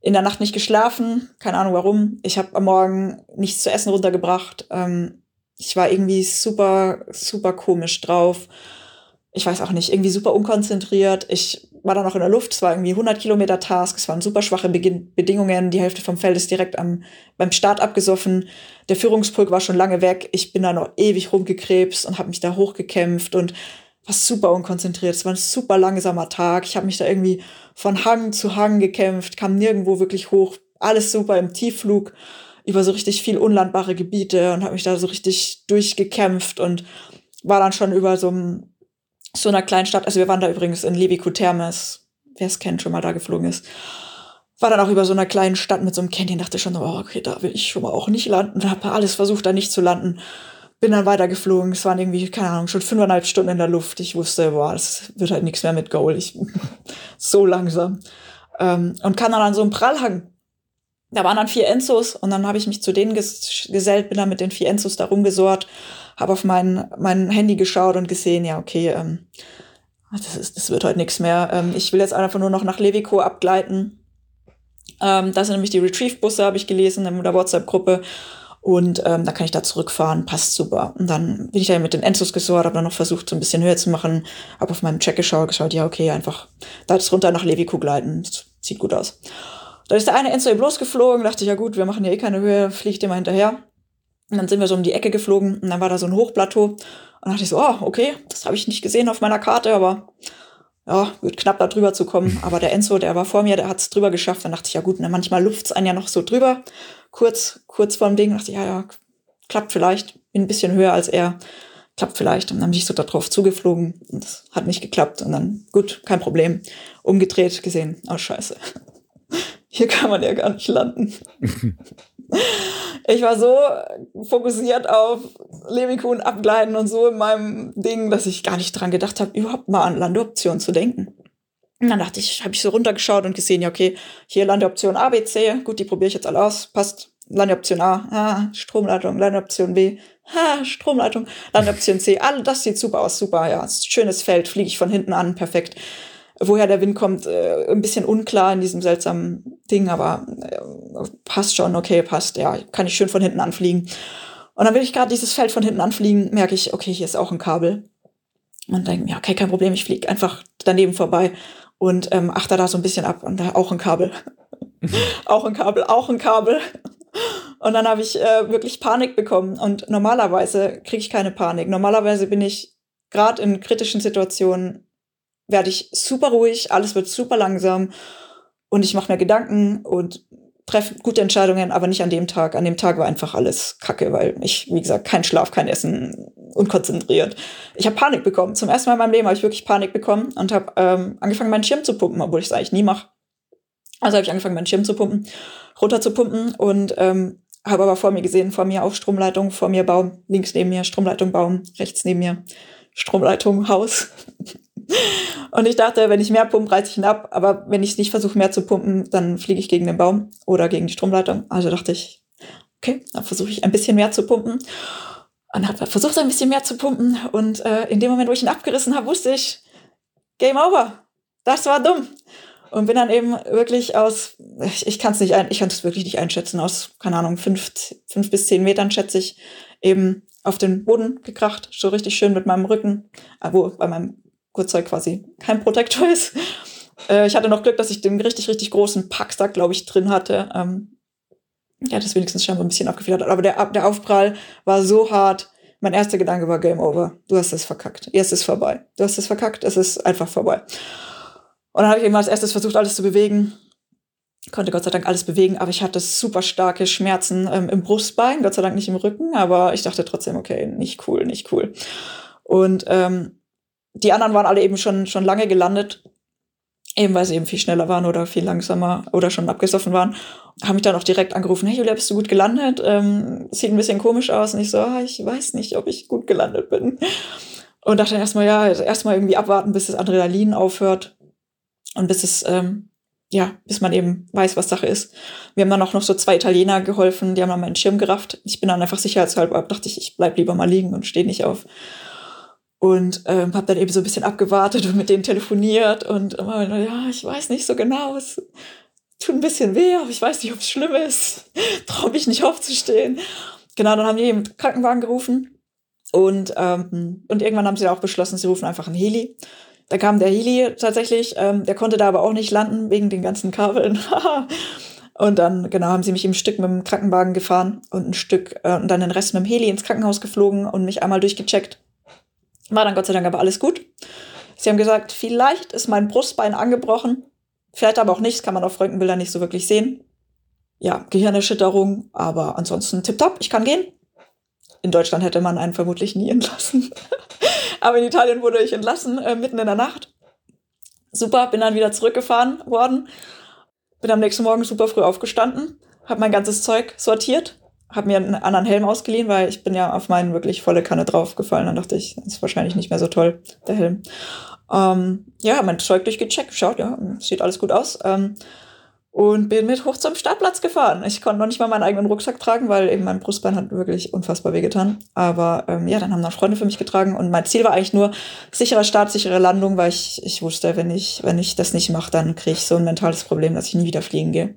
in der Nacht nicht geschlafen, keine Ahnung warum. Ich habe am Morgen nichts zu essen runtergebracht. Ähm, ich war irgendwie super, super komisch drauf. Ich weiß auch nicht, irgendwie super unkonzentriert. Ich war dann noch in der Luft. Es war irgendwie 100 Kilometer Task. Es waren super schwache Beginn Bedingungen. Die Hälfte vom Feld ist direkt am, beim Start abgesoffen. Der Führungspulk war schon lange weg. Ich bin da noch ewig rumgekrebst und habe mich da hochgekämpft und war super unkonzentriert. Es war ein super langsamer Tag. Ich habe mich da irgendwie von Hang zu Hang gekämpft, kam nirgendwo wirklich hoch. Alles super im Tiefflug über so richtig viel unlandbare Gebiete und habe mich da so richtig durchgekämpft und war dann schon über so einem so einer kleinen Stadt, also wir waren da übrigens in Levico Termes, wer es kennt, schon mal da geflogen ist, war dann auch über so einer kleinen Stadt mit so einem Canyon, dachte schon, oh, okay, da will ich schon mal auch nicht landen, habe alles versucht, da nicht zu landen, bin dann weitergeflogen, es waren irgendwie, keine Ahnung, schon fünfeinhalb Stunden in der Luft, ich wusste, boah, das wird halt nichts mehr mit Goal, ich, so langsam, ähm, und kam dann an so einem Prallhang, da waren dann vier Enzos und dann habe ich mich zu denen ges gesellt, bin dann mit den vier Enzos da rumgesorgt, habe auf mein, mein Handy geschaut und gesehen, ja, okay, ähm, das, ist, das wird heute nichts mehr. Ähm, ich will jetzt einfach nur noch nach Levico abgleiten. Ähm, das sind nämlich die Retrieve-Busse, habe ich gelesen in der WhatsApp-Gruppe. Und ähm, da kann ich da zurückfahren, passt super. Und dann bin ich da mit den Enzos gesorgt, habe dann noch versucht, so ein bisschen höher zu machen, habe auf meinem Check geschaut, geschaut, ja, okay, einfach da jetzt runter nach Levico gleiten. Das sieht gut aus. Da ist der eine Enzo eben losgeflogen, dachte ich, ja gut, wir machen ja eh keine Höhe, fliegt immer hinterher. Und dann sind wir so um die Ecke geflogen und dann war da so ein Hochplateau. Und dachte ich so, oh, okay, das habe ich nicht gesehen auf meiner Karte, aber ja, wird knapp da drüber zu kommen. Aber der Enzo, der war vor mir, der hat es drüber geschafft. Dann dachte ich, ja gut, na, manchmal luft's einen ja noch so drüber. Kurz, kurz vorm Ding dachte ich, ja, ja, klappt vielleicht. Bin ein bisschen höher als er. Klappt vielleicht. Und dann bin ich so darauf zugeflogen. Und das hat nicht geklappt. Und dann, gut, kein Problem. Umgedreht, gesehen. Oh, scheiße. Hier kann man ja gar nicht landen. ich war so fokussiert auf Levikuhn abgleiten und so in meinem Ding, dass ich gar nicht dran gedacht habe, überhaupt mal an Landeoptionen zu denken. Und dann dachte ich, habe ich so runtergeschaut und gesehen, ja, okay, hier Landeoption A, B, C, gut, die probiere ich jetzt alle aus, passt. Landeoption A, ah, Stromleitung, Landeoption B, ha, Stromleitung, Landeoption C, alle, das sieht super aus, super, ja, schönes Feld, fliege ich von hinten an, perfekt woher der Wind kommt, äh, ein bisschen unklar in diesem seltsamen Ding, aber äh, passt schon, okay, passt, ja, kann ich schön von hinten anfliegen. Und dann will ich gerade dieses Feld von hinten anfliegen, merke ich, okay, hier ist auch ein Kabel. Und denke mir, okay, kein Problem, ich fliege einfach daneben vorbei und ähm, achte da so ein bisschen ab und da auch ein Kabel. auch ein Kabel, auch ein Kabel. Und dann habe ich äh, wirklich Panik bekommen. Und normalerweise kriege ich keine Panik. Normalerweise bin ich gerade in kritischen Situationen werde ich super ruhig, alles wird super langsam und ich mache mir Gedanken und treffe gute Entscheidungen, aber nicht an dem Tag. An dem Tag war einfach alles kacke, weil ich, wie gesagt, kein Schlaf, kein Essen, unkonzentriert. Ich habe Panik bekommen. Zum ersten Mal in meinem Leben habe ich wirklich Panik bekommen und habe ähm, angefangen, meinen Schirm zu pumpen, obwohl ich es eigentlich nie mache. Also habe ich angefangen, meinen Schirm zu pumpen, runter zu pumpen und ähm, habe aber vor mir gesehen, vor mir auch Stromleitung, vor mir Baum, links neben mir Stromleitung, Baum, rechts neben mir Stromleitung, Haus. Und ich dachte, wenn ich mehr pumpe, reiße ich ihn ab. Aber wenn ich nicht versuche, mehr zu pumpen, dann fliege ich gegen den Baum oder gegen die Stromleitung. Also dachte ich, okay, dann versuche ich ein bisschen mehr zu pumpen. Und habe versucht, ein bisschen mehr zu pumpen. Und äh, in dem Moment, wo ich ihn abgerissen habe, wusste ich, Game over. Das war dumm. Und bin dann eben wirklich aus, ich, ich kann es nicht ein, ich kann es wirklich nicht einschätzen, aus, keine Ahnung, fünf, fünf bis zehn Metern schätze ich, eben auf den Boden gekracht, so richtig schön mit meinem Rücken, äh, wo bei meinem Kurzzeug quasi kein Protektor ist. Äh, ich hatte noch Glück, dass ich den richtig, richtig großen Packsack, glaube ich, drin hatte. Ähm, ja, das wenigstens scheinbar ein bisschen abgefedert. Aber der, der Aufprall war so hart. Mein erster Gedanke war Game Over. Du hast es verkackt. Jetzt ist vorbei. Du hast es verkackt. Es ist einfach vorbei. Und dann habe ich eben als erstes versucht, alles zu bewegen. Konnte Gott sei Dank alles bewegen, aber ich hatte super starke Schmerzen ähm, im Brustbein, Gott sei Dank nicht im Rücken, aber ich dachte trotzdem, okay, nicht cool, nicht cool. Und ähm, die anderen waren alle eben schon, schon lange gelandet, eben weil sie eben viel schneller waren oder viel langsamer oder schon abgesoffen waren. Haben mich dann auch direkt angerufen, hey Julia, bist du gut gelandet? Ähm, sieht ein bisschen komisch aus. Und ich so, ah, ich weiß nicht, ob ich gut gelandet bin. Und dachte dann erstmal, ja, erstmal irgendwie abwarten, bis das Adrenalin aufhört und bis es, ähm, ja, bis man eben weiß, was Sache ist. Wir haben dann auch noch so zwei Italiener geholfen, die haben dann meinen Schirm gerafft. Ich bin dann einfach sicherheitshalber, dachte ich, ich bleib lieber mal liegen und stehe nicht auf. Und ähm, habe dann eben so ein bisschen abgewartet und mit denen telefoniert und immer, ja, ich weiß nicht so genau, es tut ein bisschen weh, aber ich weiß nicht, ob es schlimm ist. Traue mich nicht aufzustehen. Genau, dann haben die eben Krankenwagen gerufen und, ähm, und irgendwann haben sie auch beschlossen, sie rufen einfach einen Heli. Da kam der Heli tatsächlich, ähm, der konnte da aber auch nicht landen wegen den ganzen Kabeln. und dann, genau, haben sie mich im Stück mit dem Krankenwagen gefahren und ein Stück äh, und dann den Rest mit dem Heli ins Krankenhaus geflogen und mich einmal durchgecheckt. War dann Gott sei Dank aber alles gut. Sie haben gesagt, vielleicht ist mein Brustbein angebrochen, vielleicht aber auch nicht, das kann man auf Röntgenbildern nicht so wirklich sehen. Ja, Gehirnerschütterung, aber ansonsten tipptopp, ich kann gehen. In Deutschland hätte man einen vermutlich nie entlassen. aber in Italien wurde ich entlassen, äh, mitten in der Nacht. Super, bin dann wieder zurückgefahren worden. Bin am nächsten Morgen super früh aufgestanden, habe mein ganzes Zeug sortiert, habe mir einen anderen Helm ausgeliehen, weil ich bin ja auf meinen wirklich volle Kanne draufgefallen. Dann dachte ich, das ist wahrscheinlich nicht mehr so toll, der Helm. Ähm, ja, mein Zeug durchgecheckt, geschaut, ja, sieht alles gut aus. Ähm, und bin mit hoch zum Startplatz gefahren. Ich konnte noch nicht mal meinen eigenen Rucksack tragen, weil eben mein Brustbein hat wirklich unfassbar wehgetan. Aber ähm, ja, dann haben noch Freunde für mich getragen und mein Ziel war eigentlich nur sicherer Start, sichere Landung, weil ich, ich wusste, wenn ich, wenn ich das nicht mache, dann kriege ich so ein mentales Problem, dass ich nie wieder fliegen gehe.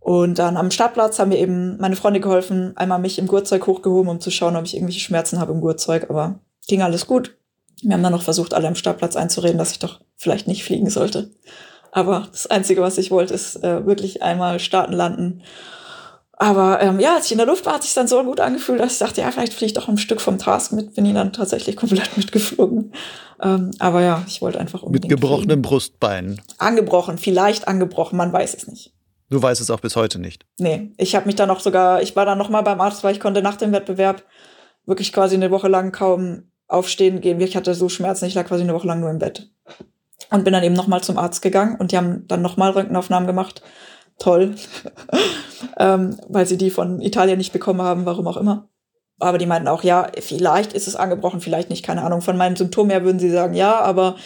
Und dann am Startplatz haben mir eben meine Freunde geholfen, einmal mich im Gurtzeug hochgehoben, um zu schauen, ob ich irgendwelche Schmerzen habe im Gurtzeug, aber ging alles gut. Wir haben dann noch versucht, alle am Startplatz einzureden, dass ich doch vielleicht nicht fliegen sollte. Aber das Einzige, was ich wollte, ist äh, wirklich einmal starten, landen. Aber ähm, ja, als ich in der Luft war, hat sich dann so gut angefühlt, dass ich dachte, ja, vielleicht fliege ich doch ein Stück vom Task mit, bin ich dann tatsächlich komplett mitgeflogen. Ähm, aber ja, ich wollte einfach unbedingt. Mit gebrochenem fliegen. Brustbein. Angebrochen, vielleicht angebrochen, man weiß es nicht. Du weißt es auch bis heute nicht. Nee, ich habe mich dann noch sogar, ich war dann noch mal beim Arzt, weil ich konnte nach dem Wettbewerb wirklich quasi eine Woche lang kaum aufstehen gehen. Ich hatte so Schmerzen, ich lag quasi eine Woche lang nur im Bett. Und bin dann eben noch mal zum Arzt gegangen und die haben dann noch mal Röntgenaufnahmen gemacht. Toll. ähm, weil sie die von Italien nicht bekommen haben, warum auch immer. Aber die meinten auch, ja, vielleicht ist es angebrochen, vielleicht nicht, keine Ahnung. Von meinem Symptom her würden sie sagen, ja, aber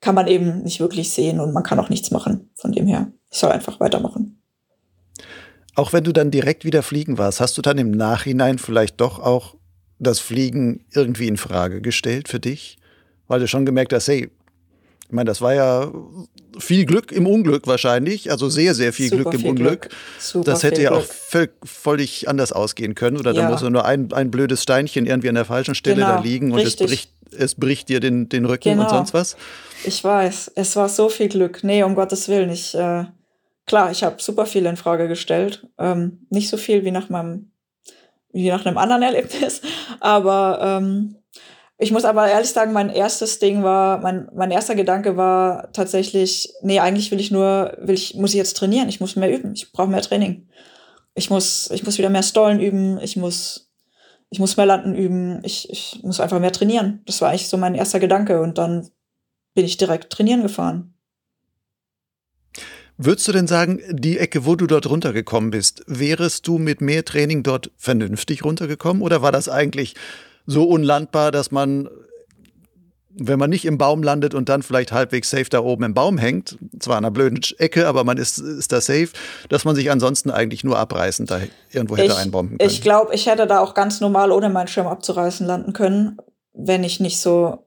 kann man eben nicht wirklich sehen und man kann auch nichts machen. Von dem her, ich soll einfach weitermachen. Auch wenn du dann direkt wieder fliegen warst, hast du dann im Nachhinein vielleicht doch auch das Fliegen irgendwie in Frage gestellt für dich? Weil du schon gemerkt hast, hey, ich meine, das war ja viel Glück im Unglück wahrscheinlich, also sehr, sehr viel Super Glück im viel Unglück. Glück. das hätte ja auch völlig, völlig anders ausgehen können. Oder ja. da muss nur ein, ein blödes Steinchen irgendwie an der falschen Stelle genau, da liegen und es bricht, es bricht dir den, den Rücken genau. und sonst was. Ich weiß, es war so viel Glück. Nee, um Gottes Willen, ich. Äh klar, ich habe super viel in Frage gestellt. Ähm, nicht so viel wie nach meinem, wie nach einem anderen Erlebnis, aber ähm, Ich muss aber ehrlich sagen, mein erstes Ding war, mein, mein erster Gedanke war tatsächlich, nee, eigentlich will ich nur, will ich, muss ich jetzt trainieren, ich muss mehr üben, ich brauche mehr Training. Ich muss, ich muss wieder mehr Stollen üben, ich muss, ich muss mehr Landen üben, ich, ich muss einfach mehr trainieren. Das war eigentlich so mein erster Gedanke und dann bin ich direkt trainieren gefahren. Würdest du denn sagen, die Ecke, wo du dort runtergekommen bist, wärest du mit mehr Training dort vernünftig runtergekommen oder war das eigentlich so unlandbar, dass man, wenn man nicht im Baum landet und dann vielleicht halbwegs safe da oben im Baum hängt, zwar an einer blöden Ecke, aber man ist, ist da safe, dass man sich ansonsten eigentlich nur abreißend da irgendwo hätte ich, einbomben können? Ich glaube, ich hätte da auch ganz normal ohne meinen Schirm abzureißen landen können, wenn ich nicht so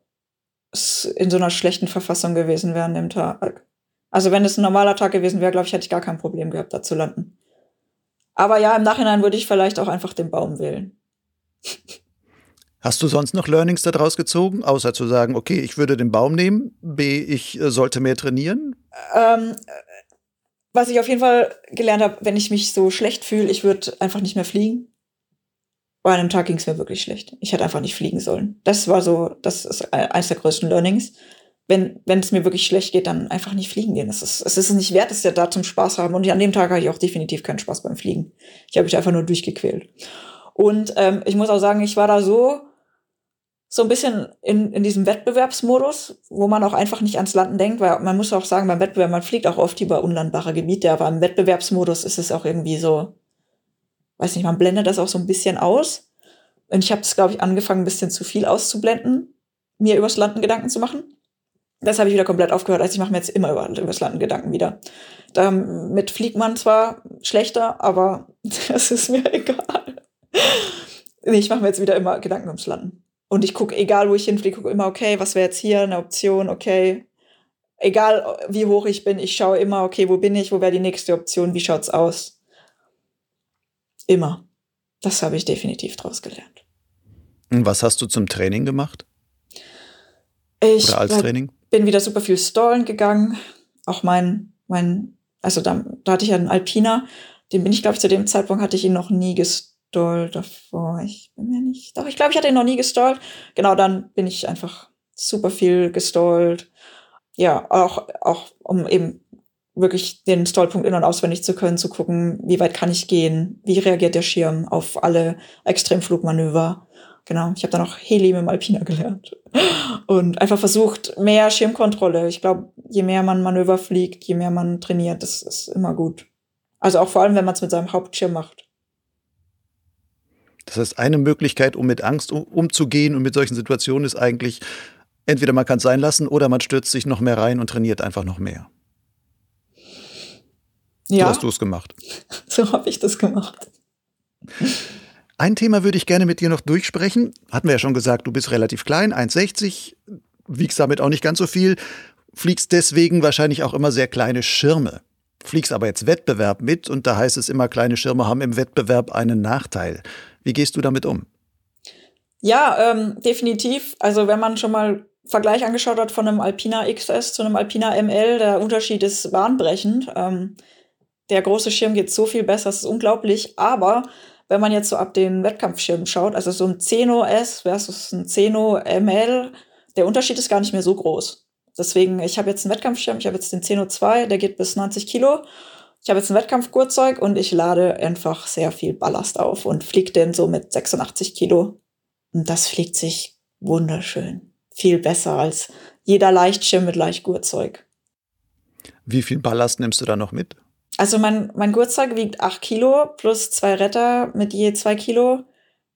in so einer schlechten Verfassung gewesen wäre an dem Tag. Also wenn es ein normaler Tag gewesen wäre, glaube ich, hätte ich gar kein Problem gehabt, da zu landen. Aber ja, im Nachhinein würde ich vielleicht auch einfach den Baum wählen. Hast du sonst noch Learnings daraus gezogen, außer zu sagen, okay, ich würde den Baum nehmen, B, ich äh, sollte mehr trainieren? Ähm, was ich auf jeden Fall gelernt habe, wenn ich mich so schlecht fühle, ich würde einfach nicht mehr fliegen. Bei einem Tag ging es mir wirklich schlecht. Ich hätte einfach nicht fliegen sollen. Das war so, das ist eines der größten Learnings. Wenn, wenn es mir wirklich schlecht geht, dann einfach nicht fliegen gehen. Es ist, es ist nicht wert, dass wir da zum Spaß haben. Und an dem Tag hatte ich auch definitiv keinen Spaß beim Fliegen. Ich habe mich einfach nur durchgequält. Und ähm, ich muss auch sagen, ich war da so so ein bisschen in, in diesem Wettbewerbsmodus, wo man auch einfach nicht ans Landen denkt, weil man muss auch sagen, beim Wettbewerb, man fliegt auch oft über unlandbare Gebiete, aber im Wettbewerbsmodus ist es auch irgendwie so, weiß nicht, man blendet das auch so ein bisschen aus. Und ich habe es, glaube ich, angefangen, ein bisschen zu viel auszublenden, mir übers Landen Gedanken zu machen. Das habe ich wieder komplett aufgehört. Also ich mache mir jetzt immer über, übers Landen Gedanken wieder. Damit fliegt man zwar schlechter, aber das ist mir egal. Nee, ich mache mir jetzt wieder immer Gedanken ums Landen. Und ich gucke, egal wo ich hinfliege, gucke immer, okay, was wäre jetzt hier eine Option, okay. Egal wie hoch ich bin, ich schaue immer, okay, wo bin ich, wo wäre die nächste Option, wie schaut's aus? Immer. Das habe ich definitiv draus gelernt. Was hast du zum Training gemacht? Ich Oder als Training? Bin wieder super viel stallen gegangen. Auch mein, mein, also da, da hatte ich einen Alpina, den bin ich, glaube ich, zu dem Zeitpunkt hatte ich ihn noch nie gestallt davor. Ich bin mir nicht. Doch, ich glaube, ich hatte ihn noch nie gestallt. Genau, dann bin ich einfach super viel gestallt. Ja, auch, auch um eben wirklich den Stallpunkt in- und auswendig zu können, zu gucken, wie weit kann ich gehen, wie reagiert der Schirm auf alle Extremflugmanöver. Genau, ich habe dann auch Heli mit dem Alpina gelernt und einfach versucht, mehr Schirmkontrolle. Ich glaube, je mehr man Manöver fliegt, je mehr man trainiert, das ist immer gut. Also auch vor allem, wenn man es mit seinem Hauptschirm macht. Das heißt, eine Möglichkeit, um mit Angst umzugehen und mit solchen Situationen ist eigentlich, entweder man kann es sein lassen oder man stürzt sich noch mehr rein und trainiert einfach noch mehr. Ja. So hast du es gemacht. So habe ich das gemacht. Ein Thema würde ich gerne mit dir noch durchsprechen. Hatten wir ja schon gesagt, du bist relativ klein, 1,60, wiegst damit auch nicht ganz so viel, fliegst deswegen wahrscheinlich auch immer sehr kleine Schirme. Fliegst aber jetzt Wettbewerb mit und da heißt es immer, kleine Schirme haben im Wettbewerb einen Nachteil. Wie gehst du damit um? Ja, ähm, definitiv. Also wenn man schon mal Vergleich angeschaut hat von einem Alpina XS zu einem Alpina ML, der Unterschied ist bahnbrechend. Ähm, der große Schirm geht so viel besser, das ist unglaublich. Aber wenn man jetzt so ab den Wettkampfschirmen schaut, also so ein Zeno S versus ein Zeno ML, der Unterschied ist gar nicht mehr so groß. Deswegen, ich habe jetzt einen Wettkampfschirm, ich habe jetzt den Zeno 2, der geht bis 90 Kilo. Ich habe jetzt ein Wettkampfgurtzeug und ich lade einfach sehr viel Ballast auf und fliege den so mit 86 Kilo. Und das fliegt sich wunderschön. Viel besser als jeder Leichtschirm mit Leichtgurtzeug. Wie viel Ballast nimmst du da noch mit? Also mein, mein Gurtzeug wiegt 8 Kilo plus zwei Retter mit je 2 Kilo,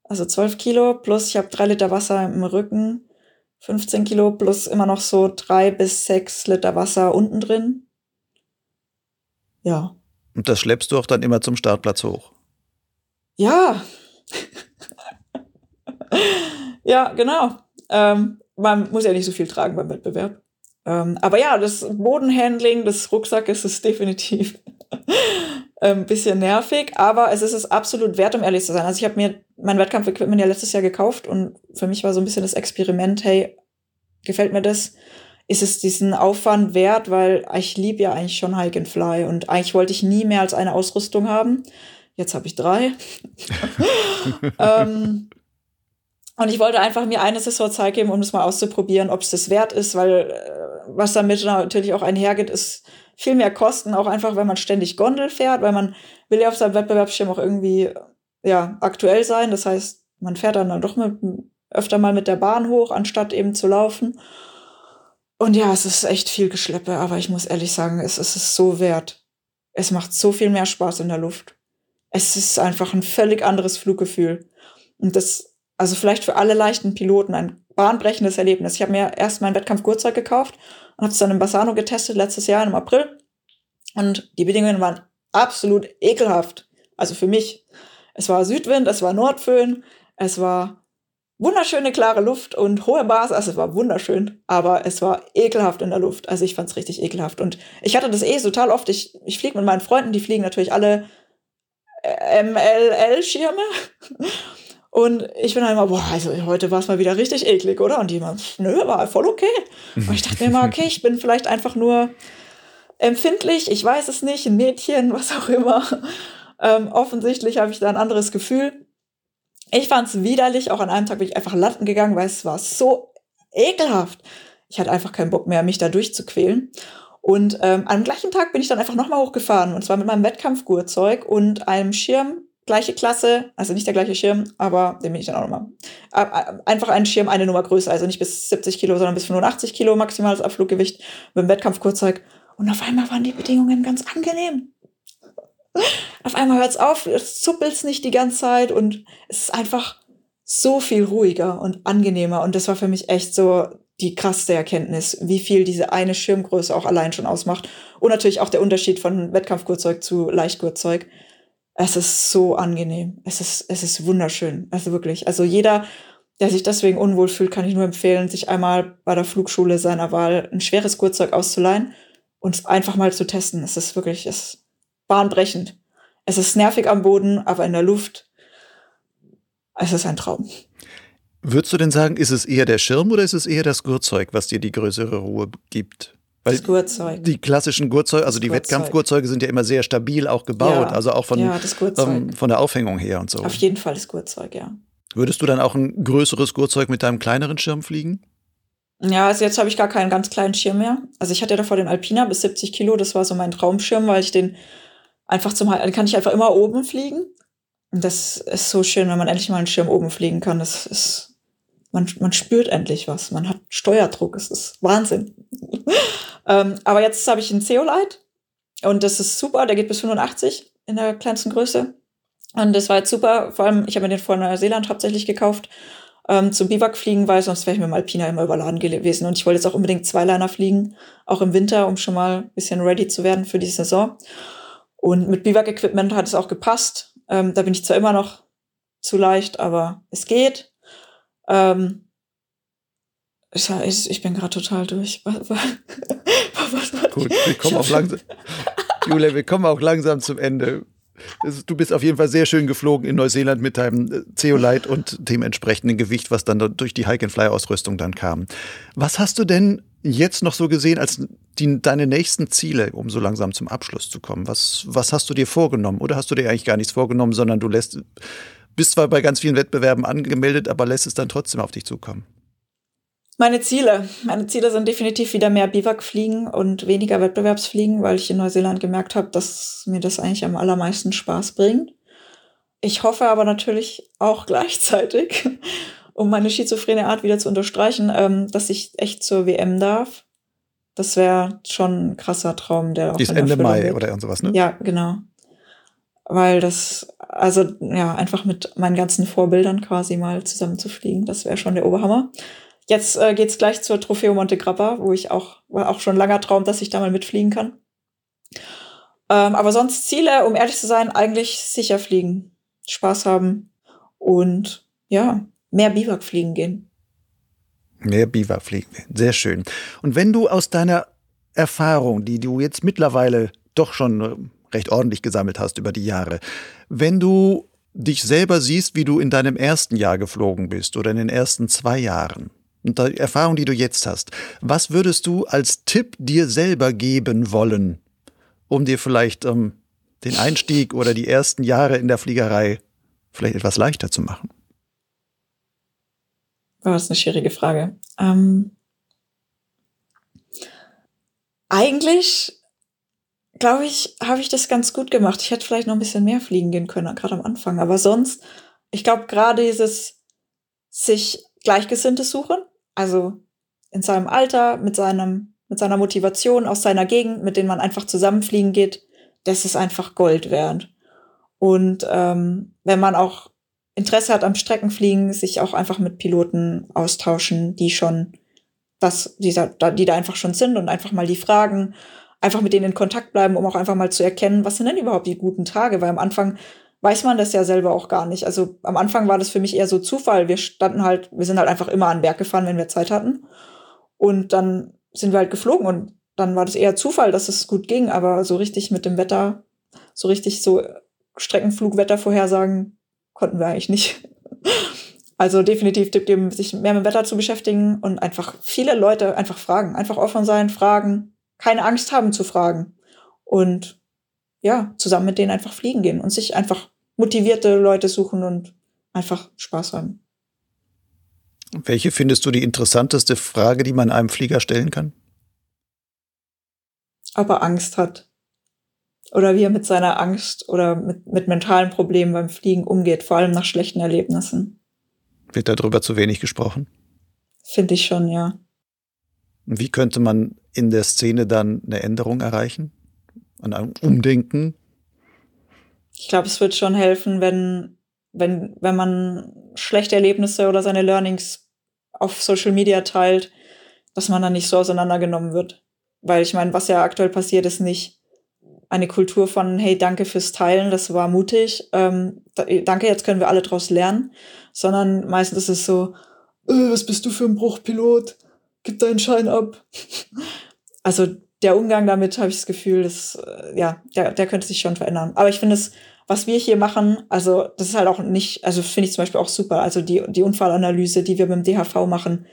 also 12 Kilo, plus ich habe 3 Liter Wasser im Rücken, 15 Kilo plus immer noch so 3 bis 6 Liter Wasser unten drin. Ja. Und das schleppst du auch dann immer zum Startplatz hoch. Ja. ja, genau. Ähm, man muss ja nicht so viel tragen beim Wettbewerb. Ähm, aber ja, das Bodenhandling des Rucksackes ist definitiv ein bisschen nervig, aber es ist es absolut wert, um ehrlich zu sein. Also ich habe mir mein Wettkampfequipment ja letztes Jahr gekauft und für mich war so ein bisschen das Experiment, hey, gefällt mir das? ist es diesen Aufwand wert, weil ich liebe ja eigentlich schon Hike and Fly und eigentlich wollte ich nie mehr als eine Ausrüstung haben. Jetzt habe ich drei. ähm, Und ich wollte einfach mir eine Saison Zeit geben, um das mal auszuprobieren, ob es das wert ist, weil äh, was damit natürlich auch einhergeht, ist viel mehr Kosten, auch einfach, wenn man ständig Gondel fährt, weil man will ja auf seinem Wettbewerbsschirm auch irgendwie ja, aktuell sein. Das heißt, man fährt dann, dann doch mit, öfter mal mit der Bahn hoch, anstatt eben zu laufen. Und ja, es ist echt viel Geschleppe, aber ich muss ehrlich sagen, es, es ist so wert. Es macht so viel mehr Spaß in der Luft. Es ist einfach ein völlig anderes Fluggefühl. Und das, also vielleicht für alle leichten Piloten ein bahnbrechendes Erlebnis. Ich habe mir erst mein Wettkampf Gurtzeug gekauft und habe es dann in Bassano getestet letztes Jahr im April. Und die Bedingungen waren absolut ekelhaft. Also für mich. Es war Südwind, es war Nordföhn, es war wunderschöne klare Luft und hohe Bars. Also es war wunderschön, aber es war ekelhaft in der Luft. Also ich fand es richtig ekelhaft. Und ich hatte das eh total oft. Ich, ich fliege mit meinen Freunden, die fliegen natürlich alle MLL-Schirme. Und ich bin dann immer, boah, also heute war es mal wieder richtig eklig, oder? Und immer, nö, war voll okay. Und ich dachte mir immer, okay, ich bin vielleicht einfach nur empfindlich, ich weiß es nicht, ein Mädchen, was auch immer. Ähm, offensichtlich habe ich da ein anderes Gefühl. Ich fand es widerlich. Auch an einem Tag bin ich einfach landen gegangen, weil es war so ekelhaft. Ich hatte einfach keinen Bock mehr, mich da durchzuquälen. Und ähm, am gleichen Tag bin ich dann einfach nochmal hochgefahren. Und zwar mit meinem Wettkampfgurzeug und einem Schirm, gleiche Klasse, also nicht der gleiche Schirm, aber den bin ich dann auch nochmal. Äh, einfach ein Schirm, eine Nummer größer, also nicht bis 70 Kilo, sondern bis 85 Kilo maximales Abfluggewicht mit dem Wettkampfgurzeug. Und auf einmal waren die Bedingungen ganz angenehm auf einmal hört es auf, es zuppelt nicht die ganze Zeit und es ist einfach so viel ruhiger und angenehmer. Und das war für mich echt so die krasseste Erkenntnis, wie viel diese eine Schirmgröße auch allein schon ausmacht. Und natürlich auch der Unterschied von Wettkampfgurtzeug zu Leichtgurtzeug. Es ist so angenehm. Es ist, es ist wunderschön. Also wirklich. Also jeder, der sich deswegen unwohl fühlt, kann ich nur empfehlen, sich einmal bei der Flugschule seiner Wahl ein schweres Gurtzeug auszuleihen und es einfach mal zu testen. Es ist wirklich, es bahnbrechend. Es ist nervig am Boden, aber in der Luft, es ist ein Traum. Würdest du denn sagen, ist es eher der Schirm oder ist es eher das Gurtzeug, was dir die größere Ruhe gibt? Weil das Gurtzeug. Die klassischen Gurtzeuge, also die Wettkampfgurtzeuge sind ja immer sehr stabil auch gebaut, ja, also auch von, ja, ähm, von der Aufhängung her und so. Auf jeden Fall das Gurtzeug, ja. Würdest du dann auch ein größeres Gurtzeug mit deinem kleineren Schirm fliegen? Ja, also jetzt habe ich gar keinen ganz kleinen Schirm mehr. Also ich hatte ja davor den Alpina bis 70 Kilo, das war so mein Traumschirm, weil ich den einfach zum dann kann ich einfach immer oben fliegen. Und das ist so schön, wenn man endlich mal einen Schirm oben fliegen kann. Das ist, man, man spürt endlich was. Man hat Steuerdruck. Es ist Wahnsinn. Ähm, aber jetzt habe ich einen Zeolite und das ist super. Der geht bis 85 in der kleinsten Größe. Und das war jetzt super. Vor allem, ich habe mir den vor Neuseeland hauptsächlich gekauft ähm, zum Biwak fliegen, weil sonst wäre ich mit dem Alpina immer überladen gewesen. Und ich wollte jetzt auch unbedingt Zweiliner fliegen, auch im Winter, um schon mal ein bisschen ready zu werden für die Saison. Und mit Biwak-Equipment hat es auch gepasst. Ähm, da bin ich zwar immer noch zu leicht, aber es geht. Ähm, ich, ich bin gerade total durch. Was, was, was, Gut, wir kommen auch langsam. Julia, wir kommen auch langsam zum Ende. Du bist auf jeden Fall sehr schön geflogen in Neuseeland mit deinem Zeolite und dem entsprechenden Gewicht, was dann durch die Hike-and-Fly-Ausrüstung dann kam. Was hast du denn jetzt noch so gesehen als die, deine nächsten Ziele, um so langsam zum Abschluss zu kommen? Was, was hast du dir vorgenommen? Oder hast du dir eigentlich gar nichts vorgenommen, sondern du lässt, bist zwar bei ganz vielen Wettbewerben angemeldet, aber lässt es dann trotzdem auf dich zukommen? Meine Ziele. Meine Ziele sind definitiv wieder mehr Biwak-Fliegen und weniger Wettbewerbsfliegen, weil ich in Neuseeland gemerkt habe, dass mir das eigentlich am allermeisten Spaß bringt. Ich hoffe aber natürlich auch gleichzeitig, um meine schizophrene Art wieder zu unterstreichen, ähm, dass ich echt zur WM darf. Das wäre schon ein krasser Traum, der auch. Die ist Ende Mai wird. oder irgend sowas, ne? Ja, genau. Weil das, also ja, einfach mit meinen ganzen Vorbildern quasi mal zusammen zu fliegen, das wäre schon der Oberhammer. Jetzt äh, geht's gleich zur Trofeo Monte Grappa, wo ich auch, war auch schon langer Traum, dass ich da mal mitfliegen kann. Ähm, aber sonst Ziele, um ehrlich zu sein, eigentlich sicher fliegen. Spaß haben und ja, mehr Biwak fliegen gehen. Mehr Biwak fliegen gehen. Sehr schön. Und wenn du aus deiner Erfahrung, die du jetzt mittlerweile doch schon äh, recht ordentlich gesammelt hast über die Jahre, wenn du dich selber siehst, wie du in deinem ersten Jahr geflogen bist oder in den ersten zwei Jahren, und die Erfahrung, die du jetzt hast, was würdest du als Tipp dir selber geben wollen, um dir vielleicht ähm, den Einstieg oder die ersten Jahre in der Fliegerei vielleicht etwas leichter zu machen? Oh, das ist eine schwierige Frage. Ähm, eigentlich, glaube ich, habe ich das ganz gut gemacht. Ich hätte vielleicht noch ein bisschen mehr fliegen gehen können, gerade am Anfang. Aber sonst, ich glaube, gerade dieses sich Gleichgesinntes suchen, also in seinem Alter, mit seinem, mit seiner Motivation aus seiner Gegend, mit denen man einfach zusammenfliegen geht, das ist einfach Gold wert. Und ähm, wenn man auch Interesse hat am Streckenfliegen, sich auch einfach mit Piloten austauschen, die schon das, dieser, die da einfach schon sind und einfach mal die fragen, einfach mit denen in Kontakt bleiben, um auch einfach mal zu erkennen, was sind denn überhaupt die guten Tage, weil am Anfang weiß man das ja selber auch gar nicht. Also am Anfang war das für mich eher so Zufall. Wir standen halt, wir sind halt einfach immer an den Berg gefahren, wenn wir Zeit hatten. Und dann sind wir halt geflogen und dann war das eher Zufall, dass es gut ging, aber so richtig mit dem Wetter, so richtig so Streckenflugwetter vorhersagen konnten wir eigentlich nicht. Also definitiv Tipp geben, sich mehr mit dem Wetter zu beschäftigen und einfach viele Leute einfach fragen. Einfach offen sein, fragen, keine Angst haben zu fragen. Und ja, zusammen mit denen einfach fliegen gehen und sich einfach motivierte Leute suchen und einfach Spaß haben. Welche findest du die interessanteste Frage, die man einem Flieger stellen kann? Ob er Angst hat oder wie er mit seiner Angst oder mit, mit mentalen Problemen beim Fliegen umgeht, vor allem nach schlechten Erlebnissen. Wird darüber zu wenig gesprochen? Finde ich schon, ja. Wie könnte man in der Szene dann eine Änderung erreichen? An einem Umdenken? Ich glaube, es wird schon helfen, wenn, wenn, wenn man schlechte Erlebnisse oder seine Learnings auf Social Media teilt, dass man dann nicht so auseinandergenommen wird. Weil ich meine, was ja aktuell passiert, ist nicht, eine Kultur von, hey, danke fürs Teilen, das war mutig, ähm, danke, jetzt können wir alle draus lernen, sondern meistens ist es so, äh, was bist du für ein Bruchpilot? Gib deinen Schein ab. also der Umgang damit habe ich das Gefühl, dass, äh, ja, der, der könnte sich schon verändern. Aber ich finde es, was wir hier machen, also das ist halt auch nicht, also finde ich zum Beispiel auch super. Also die, die Unfallanalyse, die wir beim DHV machen,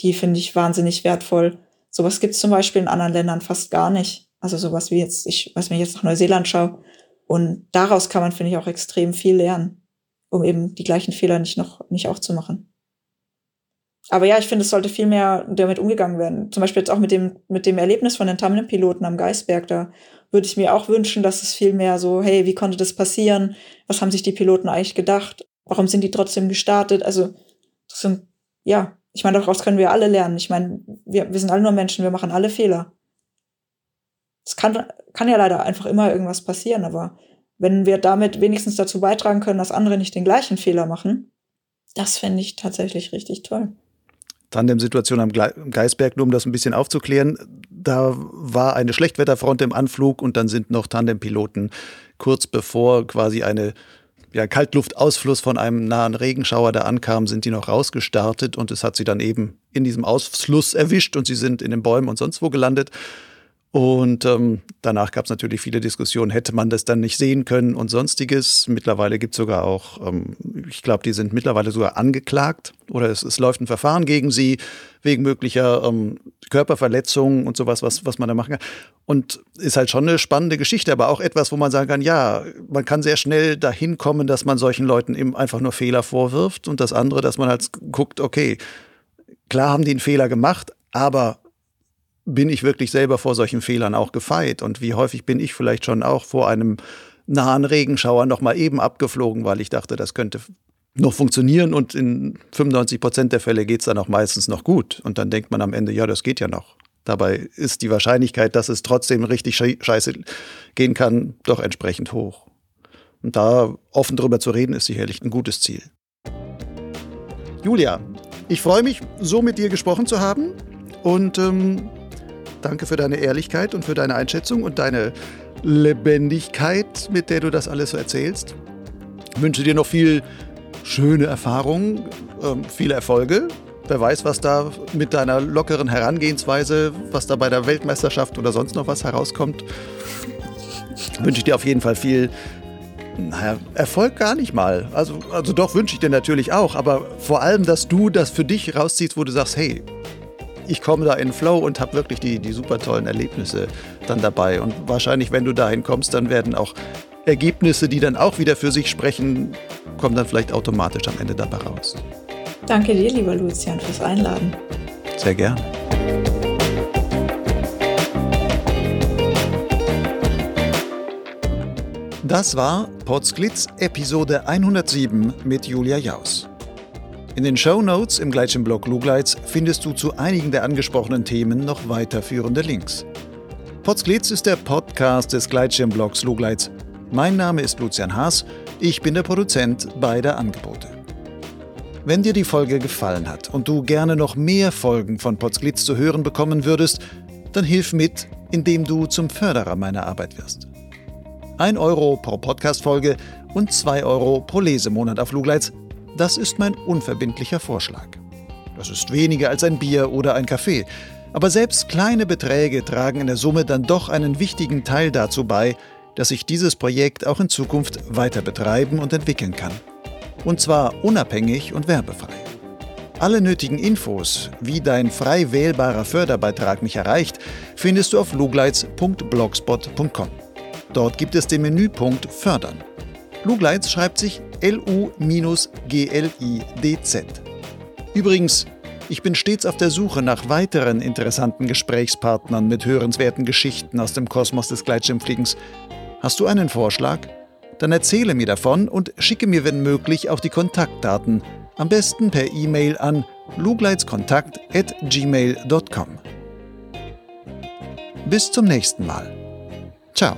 die finde ich wahnsinnig wertvoll. Sowas gibt es zum Beispiel in anderen Ländern fast gar nicht. Also sowas wie jetzt, ich, wenn ich jetzt nach Neuseeland schaue. Und daraus kann man, finde ich, auch extrem viel lernen, um eben die gleichen Fehler nicht noch, nicht auch zu machen. Aber ja, ich finde, es sollte viel mehr damit umgegangen werden. Zum Beispiel jetzt auch mit dem, mit dem Erlebnis von den Tandem-Piloten am Geisberg. Da würde ich mir auch wünschen, dass es viel mehr so, hey, wie konnte das passieren? Was haben sich die Piloten eigentlich gedacht? Warum sind die trotzdem gestartet? Also, das sind, ja, ich meine, daraus können wir alle lernen. Ich meine, wir, wir sind alle nur Menschen, wir machen alle Fehler es kann, kann ja leider einfach immer irgendwas passieren, aber wenn wir damit wenigstens dazu beitragen können, dass andere nicht den gleichen Fehler machen, das fände ich tatsächlich richtig toll. Tandem-Situation am Geisberg, nur um das ein bisschen aufzuklären. Da war eine Schlechtwetterfront im Anflug und dann sind noch Tandem-Piloten kurz bevor quasi eine ja, Kaltluftausfluss von einem nahen Regenschauer da ankam, sind die noch rausgestartet und es hat sie dann eben in diesem Ausfluss erwischt und sie sind in den Bäumen und sonst wo gelandet. Und ähm, danach gab es natürlich viele Diskussionen, hätte man das dann nicht sehen können und sonstiges. Mittlerweile gibt es sogar auch, ähm, ich glaube, die sind mittlerweile sogar angeklagt oder es, es läuft ein Verfahren gegen sie wegen möglicher ähm, Körperverletzungen und sowas, was, was man da machen kann. Und ist halt schon eine spannende Geschichte, aber auch etwas, wo man sagen kann, ja, man kann sehr schnell dahin kommen, dass man solchen Leuten eben einfach nur Fehler vorwirft und das andere, dass man halt guckt, okay, klar haben die einen Fehler gemacht, aber bin ich wirklich selber vor solchen Fehlern auch gefeit? Und wie häufig bin ich vielleicht schon auch vor einem nahen Regenschauer noch mal eben abgeflogen, weil ich dachte, das könnte noch funktionieren und in 95 Prozent der Fälle geht es dann auch meistens noch gut. Und dann denkt man am Ende, ja, das geht ja noch. Dabei ist die Wahrscheinlichkeit, dass es trotzdem richtig scheiße gehen kann, doch entsprechend hoch. Und da offen drüber zu reden, ist sicherlich ein gutes Ziel. Julia, ich freue mich, so mit dir gesprochen zu haben. Und ähm, Danke für deine Ehrlichkeit und für deine Einschätzung und deine Lebendigkeit, mit der du das alles so erzählst. Ich wünsche dir noch viel schöne Erfahrungen, ähm, viele Erfolge. Wer weiß, was da mit deiner lockeren Herangehensweise, was da bei der Weltmeisterschaft oder sonst noch was herauskommt. Wünsche ich dir auf jeden Fall viel naja, Erfolg gar nicht mal. Also, also doch wünsche ich dir natürlich auch, aber vor allem, dass du das für dich rausziehst, wo du sagst, hey, ich komme da in Flow und habe wirklich die, die super tollen Erlebnisse dann dabei. Und wahrscheinlich, wenn du dahin kommst, dann werden auch Ergebnisse, die dann auch wieder für sich sprechen, kommen dann vielleicht automatisch am Ende dabei raus. Danke dir, lieber Lucian, fürs Einladen. Sehr gern. Das war Potsglitz Episode 107 mit Julia Jaus. In den Show Notes im gleichen Blog Lugleits findest du zu einigen der angesprochenen Themen noch weiterführende Links. Potsglitz ist der Podcast des Gleitschirmblogs Lugleits. Mein Name ist Lucian Haas, ich bin der Produzent beider Angebote. Wenn dir die Folge gefallen hat und du gerne noch mehr Folgen von Potsglitz zu hören bekommen würdest, dann hilf mit, indem du zum Förderer meiner Arbeit wirst. 1 Euro pro Podcast-Folge und 2 Euro pro Lesemonat auf Lugleits das ist mein unverbindlicher Vorschlag. Das ist weniger als ein Bier oder ein Kaffee, aber selbst kleine Beträge tragen in der Summe dann doch einen wichtigen Teil dazu bei, dass ich dieses Projekt auch in Zukunft weiter betreiben und entwickeln kann. Und zwar unabhängig und werbefrei. Alle nötigen Infos, wie dein frei wählbarer Förderbeitrag mich erreicht, findest du auf lugleits.blogspot.com. Dort gibt es den Menüpunkt Fördern. Lugleitz schreibt sich L-U-G-L-I-D-Z. Übrigens, ich bin stets auf der Suche nach weiteren interessanten Gesprächspartnern mit hörenswerten Geschichten aus dem Kosmos des Gleitschirmfliegens. Hast du einen Vorschlag? Dann erzähle mir davon und schicke mir, wenn möglich, auch die Kontaktdaten. Am besten per E-Mail an lugleitskontakt.gmail.com. Bis zum nächsten Mal. Ciao.